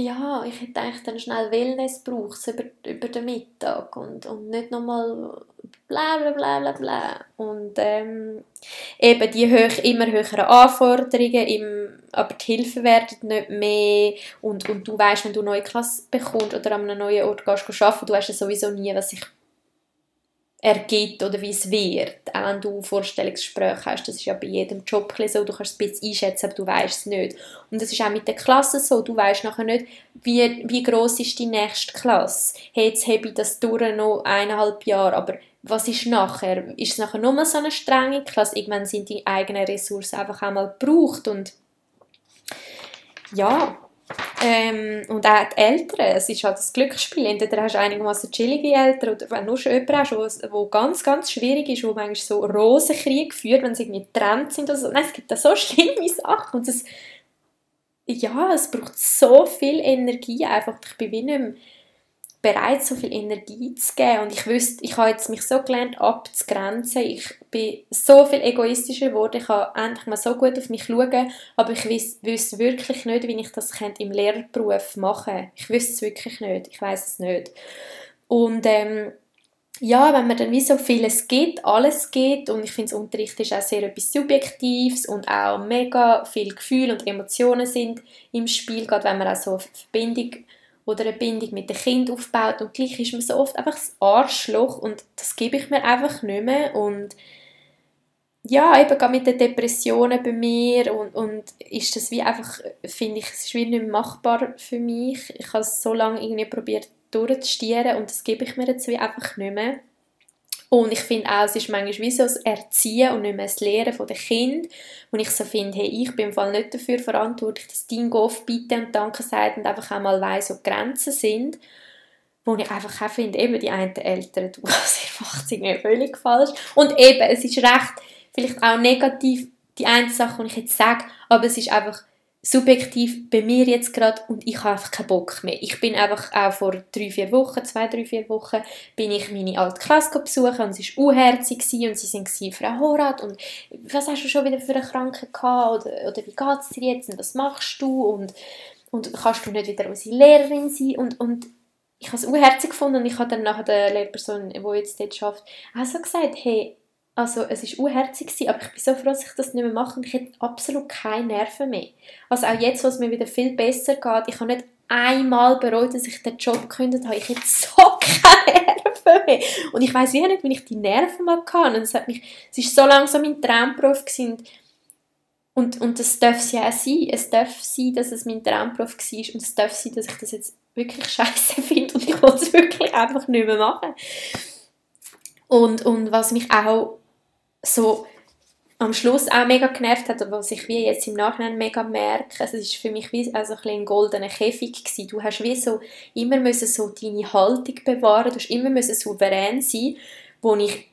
ja, ich hätte eigentlich dann schnell Wellness braucht über, über den Mittag und, und nicht nochmal bla bla bla bla bla. Und ähm, eben die hoch, immer höheren Anforderungen, im, aber die Hilfe werden nicht mehr und, und du weißt, wenn du eine neue Klasse bekommst oder an einem neuen Ort gehst arbeiten, du weißt sowieso nie, was sich ergibt oder wie es wird. Auch wenn du Vorstellungsgespräche hast, das ist ja bei jedem Job so, du kannst es ein bisschen einschätzen, aber du weißt es nicht. Und das ist auch mit der Klasse so, du weißt nachher nicht, wie, wie groß ist die nächste Klasse. Hey, jetzt habe ich das durch noch eineinhalb Jahre, aber was ist nachher? Ist es nachher nur so eine strenge Klasse? Irgendwann sind die eigenen Ressourcen einfach einmal gebraucht und ja, ähm, und auch die Eltern, es ist halt das Glücksspiel. Entweder hast du einigermaßen chillige Eltern oder wenn du schon jemanden hast, der ganz, ganz schwierig ist, wo manchmal so Rosenkrieg führt, wenn sie irgendwie getrennt sind oder so. Nein, es gibt da so [LAUGHS] schlimme Sachen und das, ja, es braucht so viel Energie einfach. Ich bin wie nicht mehr bereit, so viel Energie zu geben. Und ich wüsste, ich habe jetzt mich so gelernt, abzugrenzen. Ich bin so viel egoistischer geworden. Ich kann endlich mal so gut auf mich schauen. Aber ich wüsste wirklich nicht, wie ich das im Lehrerberuf machen könnte. Ich wüsste es wirklich nicht. Ich weiß es nicht. Und ähm, ja, wenn man dann wie so vieles gibt, alles gibt und ich finde, Unterricht ist auch sehr etwas Subjektives und auch mega viel Gefühl und Emotionen sind im Spiel, gerade wenn man auch so eine Verbindung oder eine Bindung mit dem Kind aufbaut und gleich ist man so oft einfach das Arschloch und das gebe ich mir einfach nicht mehr und ja, eben mit den Depressionen bei mir und, und ist das wie einfach, finde ich, es ist wie nicht machbar für mich. Ich habe es so lange irgendwie probiert durchzustieren und das gebe ich mir jetzt wie einfach nicht mehr. Und ich finde auch, es ist manchmal wie so das Erziehen und nicht mehr das Lehren der Kind, wo ich so finde, hey, ich bin im Fall nicht dafür verantwortlich, dass dein Golf bitte und Danke sagt und einfach einmal weiss, wo die Grenzen sind. Wo ich einfach auch finde, eben die einen Eltern, du, [LAUGHS] sie macht es irgendwie völlig falsch. Und eben, es ist recht, vielleicht auch negativ, die eine Sache, die ich jetzt sage, aber es ist einfach subjektiv bei mir jetzt gerade und ich habe einfach keinen Bock mehr. Ich bin einfach auch vor drei, vier Wochen, zwei, drei, vier Wochen, bin ich meine alte Klasse besuchen und sie war unherzig und sie sind Frau Horat und was hast du schon wieder für eine Krankheit gehabt oder, oder wie geht es dir jetzt und was machst du und, und kannst du nicht wieder unsere Lehrerin sein und, und ich habe es unherzig gefunden und ich habe dann nachher der Lehrperson, die jetzt dort arbeitet, auch so gesagt, hey, also es war unherzig, aber ich bin so froh, dass ich das nicht mehr mache und ich hätte absolut keine Nerven mehr. Also auch jetzt, wo es mir wieder viel besser geht, ich habe nicht einmal bereut, dass ich den Job gekündigt habe. Ich hätte so [LAUGHS] keine Nerven mehr. Und ich weiß nicht, wie ich die Nerven mal hatte. Und es hat mich, es war so langsam mein Traumberuf gewesen. Und, und das darf es ja auch sein. Es darf sein, dass es mein Traumberuf war. Und es darf sein, dass ich das jetzt wirklich scheiße [LAUGHS] finde und ich will es wirklich einfach nicht mehr machen. Und, und was mich auch so am Schluss auch mega genervt hat, aber was ich wie jetzt im Nachhinein mega merke, also es ist für mich wie also ein, ein goldener Käfig gewesen. Du hast wie so immer müssen so deine Haltung bewahren, du hast immer müssen souverän sein, wo ich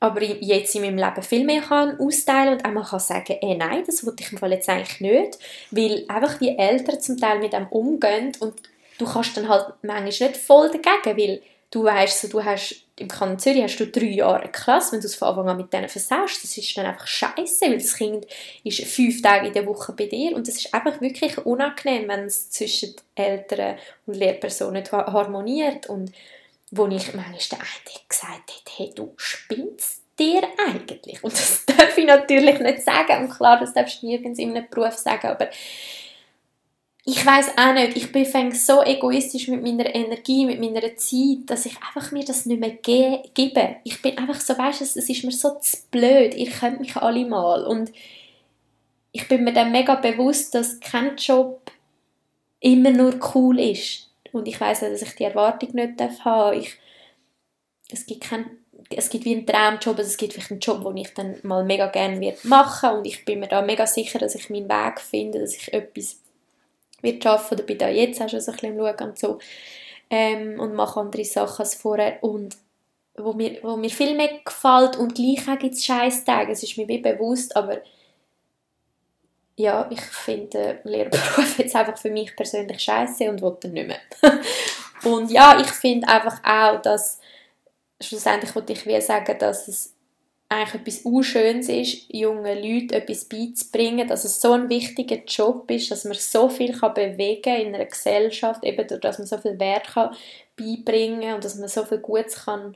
aber jetzt in meinem Leben viel mehr kann austeilen und auch kann sagen, ey, nein, das wollte ich im Fall jetzt eigentlich nicht, weil einfach die Eltern zum Teil mit dem umgehen und du kannst dann halt manchmal nicht voll dagegen, weil du weißt, so, du hast im Kanton Zürich hast du drei Jahre eine Klasse, wenn du es von Anfang an mit denen versaust, das ist dann einfach scheiße, weil das Kind ist fünf Tage in der Woche bei dir. Und das ist einfach wirklich unangenehm, wenn es zwischen Eltern und Lehrpersonen nicht harmoniert. Und wo ich manchmal der eine gesagt habe, hey, du spinnst dir eigentlich? Und das darf ich natürlich nicht sagen. Und klar, das darfst du nirgends in einem Beruf sagen, aber ich weiß auch nicht, ich bin so egoistisch mit meiner Energie, mit meiner Zeit, dass ich einfach mir das nicht mehr ge gebe. Ich bin einfach so, weißt du, es ist mir so zu blöd, ihr könnt mich alle mal. Und ich bin mir dann mega bewusst, dass kein Job immer nur cool ist. Und ich weiß dass ich die Erwartung nicht haben darf. Ich, es gibt kein es gibt wie einen Traumjob, also es gibt vielleicht einen Job, den ich dann mal mega gerne machen und ich bin mir da mega sicher, dass ich meinen Weg finde, dass ich etwas wird arbeiten oder bin da jetzt auch schon so ein bisschen am Schauen und so ähm, und mache andere Sachen als vorher und wo mir, wo mir viel mehr gefällt und gleich gibt es Scheißtage, es ist mir wie bewusst, aber ja, ich finde Lehrberuf [LAUGHS] jetzt einfach für mich persönlich scheiße und dann nicht mehr. [LAUGHS] und ja, ich finde einfach auch, dass schlussendlich wollte ich wie sagen, dass es eigentlich etwas Unschönes ist, jungen Leuten etwas beizubringen, dass es so ein wichtiger Job ist, dass man so viel kann bewegen kann in einer Gesellschaft, eben durch, dass man so viel Wert kann beibringen und dass man so viel Gutes kann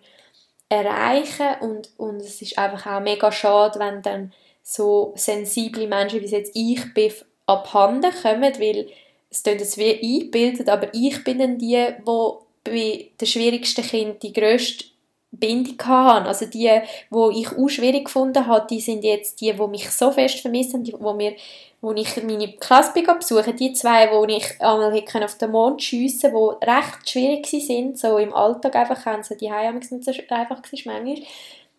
erreichen. Und, und es ist einfach auch mega schade, wenn dann so sensible Menschen, wie jetzt ich bin, abhanden kommen, weil es klingt jetzt wie eingebildet, aber ich bin dann die, die bei den schwierigsten Kindern die grösste Bindung hatte. Also die, wo ich auch schwierig gefunden habe, die sind jetzt die, die mich so fest vermisst haben, die, wo, mir, wo ich meine Klasse besuche, die zwei, wo ich einmal auf den Mond schiessen die recht schwierig waren, so im Alltag einfach, haben sie die nicht so einfach war manchmal.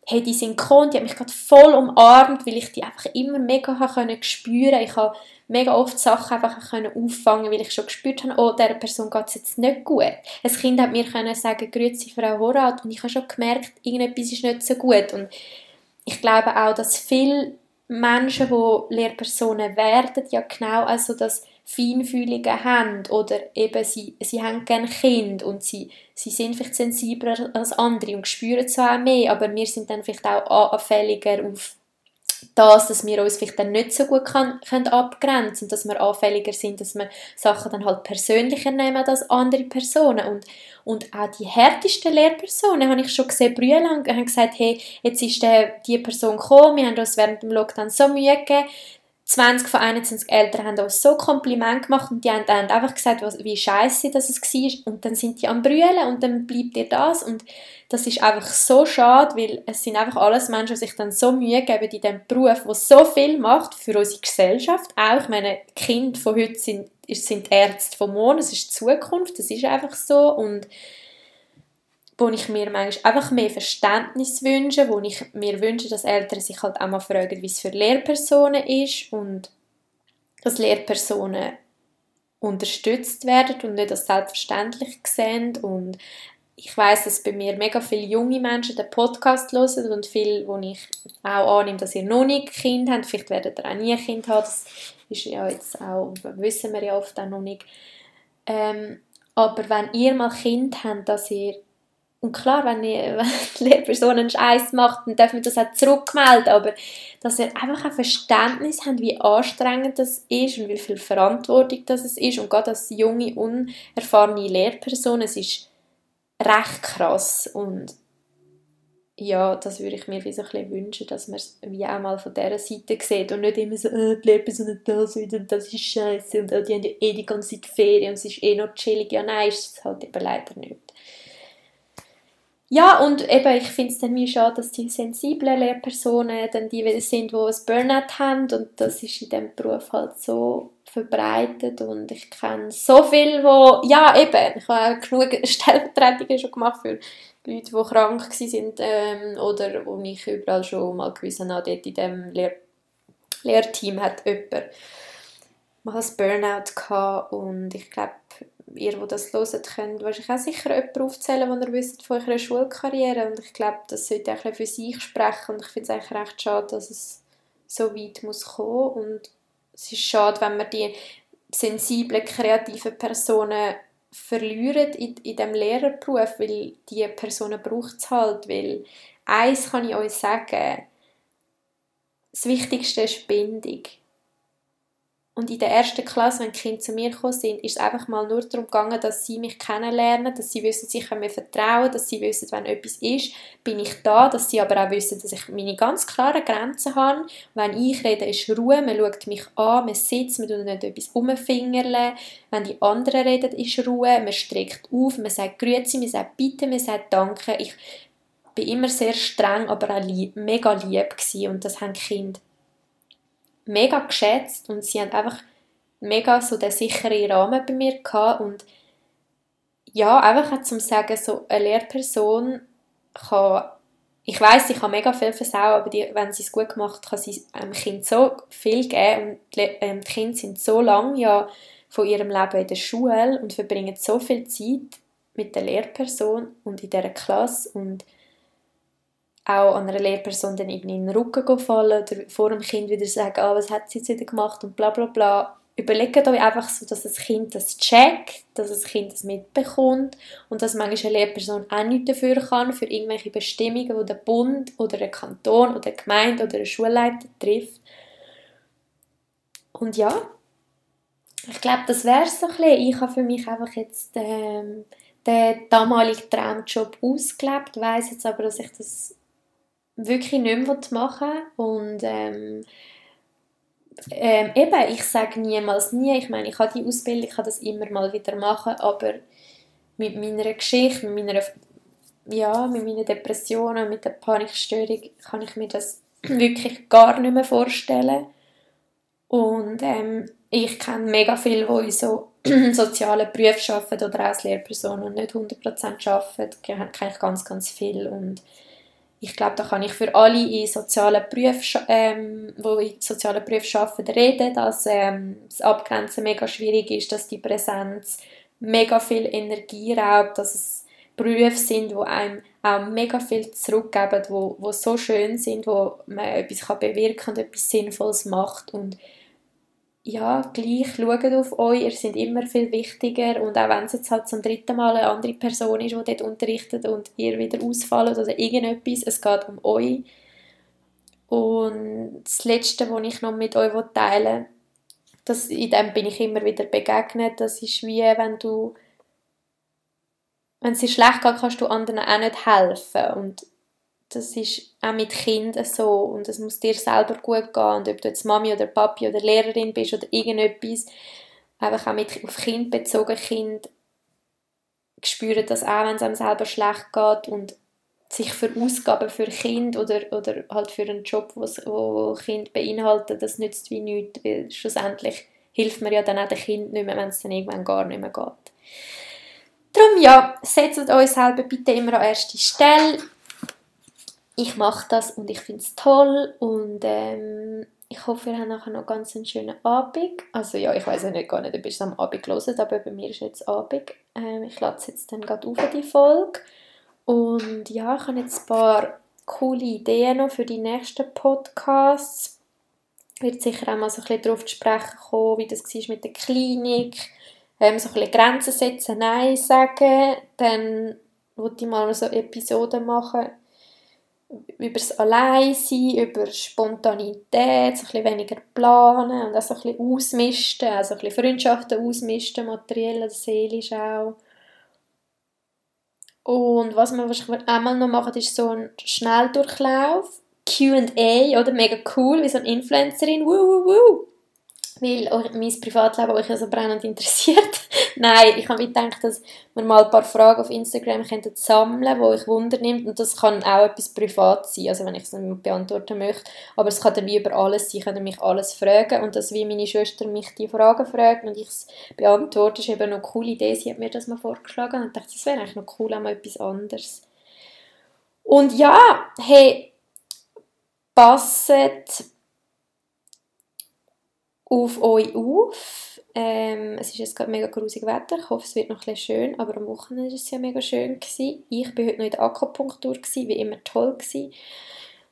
Hey, die sind gekommen, die haben mich gerade voll umarmt, weil ich die einfach immer mega spüren konnte. Ich habe mega oft Sachen einfach können auffangen weil ich schon gespürt habe, oh, dieser Person geht es jetzt nicht gut. Ein Kind hat mir können sagen, grüezi Frau Horat und ich habe schon gemerkt, irgendetwas ist nicht so gut und ich glaube auch, dass viele Menschen, die Lehrpersonen werden, ja genau also das Feinfühlige haben oder eben sie, sie haben gerne Kind und sie, sie sind vielleicht sensibler als andere und spüren zwar mehr, aber wir sind dann vielleicht auch anfälliger auf das, dass wir uns vielleicht dann nicht so gut kann, können abgrenzen und dass wir anfälliger sind, dass wir Sachen dann halt persönlicher nehmen als andere Personen. Und, und auch die härtesten Lehrpersonen, habe ich schon gesehen, brühlang, haben gesagt, hey, jetzt ist der, die Person gekommen, wir haben uns während dem Lockdown so Mühe gegeben, 20 von 21 Eltern haben uns so Kompliment gemacht und die haben dann einfach gesagt, wie scheiße das war. Und dann sind die am brüllen und dann bleibt ihr das. Und das ist einfach so schade, weil es sind einfach alles Menschen, die sich dann so Mühe geben in diesem Beruf, der so viel macht für unsere Gesellschaft. Auch, ich meine, Kinder von heute sind, sind Ärzte von morgen, es ist die Zukunft, das ist einfach so. Und wo ich mir manchmal einfach mehr Verständnis wünsche, wo ich mir wünsche, dass Eltern sich halt auch mal fragen, wie es für Lehrpersonen ist und dass Lehrpersonen unterstützt werden und nicht als selbstverständlich sehen. Und ich weiß, dass bei mir mega viele junge Menschen den Podcast hören und viele, wo ich auch annehme, dass ihr noch nicht Kind habt, vielleicht werdet ihr auch nie ein Kind haben, das ist ja jetzt auch, wissen wir ja oft auch noch nicht. Ähm, aber wenn ihr mal Kind habt, dass ihr und klar, wenn, ich, [LAUGHS] wenn die Lehrperson einen Scheiß macht, dann dürfen wir das auch zurückmelden, aber dass ihr einfach ein Verständnis habt, wie anstrengend das ist und wie viel Verantwortung das ist und gerade als junge, unerfahrene Lehrperson, es ist recht krass und ja, das würde ich mir wie so ein bisschen wünschen, dass man es wie auch mal von dieser Seite sieht und nicht immer so, äh, die Lehrperson hat das wieder und das ist scheiße und äh, die haben ja eh die ganze Zeit Ferien und es ist eh noch chillig. Ja, nein, ist es halt eben leider nicht. Ja, und eben, ich finde es dann mir schade, dass die sensiblen Lehrpersonen dann die sind, die ein Burnout haben. Und das ist in diesem Beruf halt so verbreitet. Und ich kenne so viele, wo ja eben, ich habe genug [LAUGHS] Stellvertretungen schon gemacht für Leute, die krank waren ähm, oder wo ich überall schon mal gewissen habe, dort in diesem Lehr Lehrteam hat jemand mal ein Burnout gehabt. Und ich glaube, ihr, die das hören, könnt wahrscheinlich auch sicher jemanden aufzählen, den ihr wisst von eurer Schulkarriere. Und ich glaube, das sollte ein für sich sprechen. Und ich finde es eigentlich recht schade, dass es so weit muss kommen. Und es ist schade, wenn man die sensiblen, kreativen Personen verlieren in, in diesem Lehrerberuf, weil diese Personen braucht es halt, weil eins kann ich euch sagen, das Wichtigste ist Bindung. Und in der ersten Klasse, wenn die Kinder zu mir gekommen sind, ist es einfach mal nur darum gegangen, dass sie mich kennenlernen, dass sie wissen, sie können mir vertrauen, dass sie wissen, wenn etwas ist, bin ich da, dass sie aber auch wissen, dass ich meine ganz klaren Grenzen habe. Wenn ich rede, ist Ruhe, man schaut mich an, man sitzt, man tut nicht etwas umfingerle. Wenn die anderen reden, ist Ruhe, man streckt auf, man sagt Grüezi, man sagt Bitte, man sagt Danke. Ich bin immer sehr streng, aber auch lieb, mega lieb gewesen und das haben die Kinder mega geschätzt und sie haben einfach mega so den sicheren Rahmen bei mir gehabt und ja, einfach zum sagen, so eine Lehrperson kann, ich weiß, sie kann mega viel versauen, aber die, wenn sie es gut macht, kann sie einem Kind so viel geben und die, ähm, die Kinder sind so lange ja von ihrem Leben in der Schule und verbringen so viel Zeit mit der Lehrperson und in dieser Klasse und auch an einer Lehrperson dann irgendwie in den Rücken fallen oder vor dem Kind wieder sagen, ah, was hat sie jetzt wieder gemacht und bla bla bla. Überlegt euch einfach so, dass das Kind das checkt, dass das Kind das mitbekommt und dass manchmal eine Lehrperson auch nichts dafür kann, für irgendwelche Bestimmungen, die der Bund oder der Kanton oder die Gemeinde oder der Schulleiter trifft. Und ja, ich glaube, das wäre es so ein bisschen. Ich habe für mich einfach jetzt ähm, den damaligen Traumjob ausgelebt, weiß jetzt aber, dass ich das wirklich nicht mehr machen und ähm, ähm, eben, ich sage niemals nie, ich meine, ich habe die Ausbildung, ich kann das immer mal wieder machen, aber mit meiner Geschichte, mit meiner, ja, mit meinen Depressionen, mit der Panikstörung kann ich mir das [CLEARS THROAT] wirklich gar nicht mehr vorstellen. Und ähm, ich kenne mega viele, die in so [CLEARS THROAT] sozialen Berufen arbeiten oder als Lehrpersonen und nicht 100% arbeiten, kenne ich ganz, ganz viel und ich glaube, da kann ich für alle in sozialen ähm, wo in sozialen Berufen arbeiten, reden, dass ähm, das Abgrenzen mega schwierig ist, dass die Präsenz mega viel Energie raubt, dass es Berufe sind, die einem auch mega viel zurückgeben, wo, wo so schön sind, wo man etwas kann bewirken und etwas Sinnvolles macht und ja, gleich schaut auf euch, ihr seid immer viel wichtiger und auch wenn es jetzt halt zum dritten Mal eine andere Person ist, die dort unterrichtet und ihr wieder ausfallt oder irgendetwas, es geht um euch. Und das Letzte, was ich noch mit euch teilen will, in dem bin ich immer wieder begegnet, das ist wie, wenn du wenn es dir schlecht geht, kannst du anderen auch nicht helfen und das ist auch mit Kindern so. Und es muss dir selber gut gehen. Und ob du jetzt Mami oder Papi oder Lehrerin bist oder irgendetwas, einfach auch mit auf Kind bezogen, Kind spüren das auch, wenn es einem selber schlecht geht. Und sich für Ausgaben für Kind oder, oder halt für einen Job, wo Kind beinhaltet, das nützt wie nichts, weil schlussendlich hilft man ja dann auch dem Kind nicht mehr, wenn es dann irgendwann gar nicht mehr geht. Darum ja, setzt euch selber bitte immer an erste Stelle. Ich mache das und ich finde es toll und ähm, ich hoffe, ihr habt nachher noch ganz einen schönen Abend. Also ja, ich weiß ja nicht gar nicht, ob ihr es am Abend hört, aber bei mir ist jetzt Abend. Ähm, ich lade es jetzt dann gerade auf die Folge. Und ja, ich habe jetzt ein paar coole Ideen noch für die nächsten Podcasts. Werde sicher auch mal so ein bisschen darauf zu sprechen kommen, wie das war mit der Klinik. Ähm, so ein bisschen Grenzen setzen, Nein sagen. Dann wollte ich mal so Episoden machen über das Alleinsein, über Spontanität, so ein bisschen weniger planen und auch so ein bisschen ausmisten, also ein bisschen Freundschaften ausmisten, materiell oder seelisch auch. Und was wir wahrscheinlich einmal noch machen, ist so ein Schnelldurchlauf, Q&A, oder? Mega cool, wie so eine Influencerin, wuh, wuh, wuh weil mein Privatleben euch ja so brennend interessiert. [LAUGHS] Nein, ich habe mir gedacht, dass wir mal ein paar Fragen auf Instagram könnten sammeln wo ich Wunder nimmt und das kann auch etwas privat sein, also wenn ich es nicht beantworten möchte, aber es kann dann wie über alles sein, ich kann mich alles fragen und dass wie meine Schwester mich die Fragen fragt und ich es beantworte, ist eben noch eine coole Idee, sie hat mir das mal vorgeschlagen und ich dachte, das wäre eigentlich noch cool, auch mal etwas anderes. Und ja, hey, passet auf euch auf. Ähm, es ist jetzt gerade mega grusig Wetter. Ich hoffe, es wird noch ein schön, aber am Wochenende war es ja mega schön. Gewesen. Ich war heute noch in der Akupunktur, gewesen, wie immer toll. Gewesen.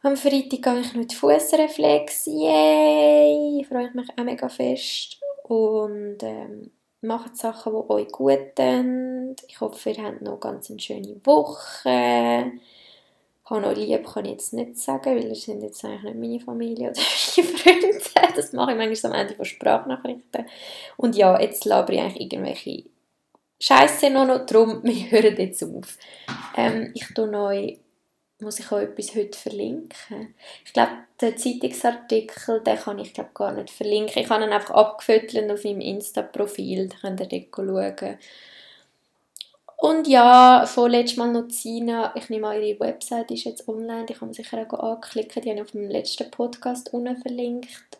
Am Freitag gehe ich noch in Fußreflex. Yay! Freue mich auch mega fest. Und ähm, macht Sachen, die euch gut tun. Ich hoffe, ihr habt noch ganz eine schöne Woche habe noch lieb, kann ich jetzt nicht sagen, weil das sind jetzt eigentlich nicht meine Familie oder [LAUGHS] meine Freunde. Das mache ich manchmal am Ende von Sprachnachrichten. Und ja, jetzt labere ich eigentlich irgendwelche Scheiße noch, noch drum, [LAUGHS] wir hören jetzt auf. Ähm, ich tue euch, muss ich euch etwas heute verlinken? Ich glaube, den Zeitungsartikel, den kann ich glaube gar nicht verlinken. Ich habe ihn einfach abgefüttert auf meinem Insta-Profil, da könnt ihr dort schauen. Und ja, vorletztes Mal noch Zina, ich nehme an, ihre Website ist jetzt online, die kann man sicher auch anklicken, die habe ich auf dem letzten Podcast unten verlinkt.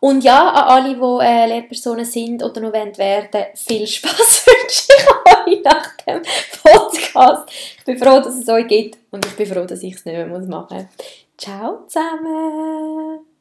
Und ja, an alle, die äh, Lehrpersonen sind oder noch werden, viel Spaß [LAUGHS] wünsche ich euch nach dem Podcast. Ich bin froh, dass es euch gibt und ich bin froh, dass ich es nicht mehr machen muss. Ciao zusammen!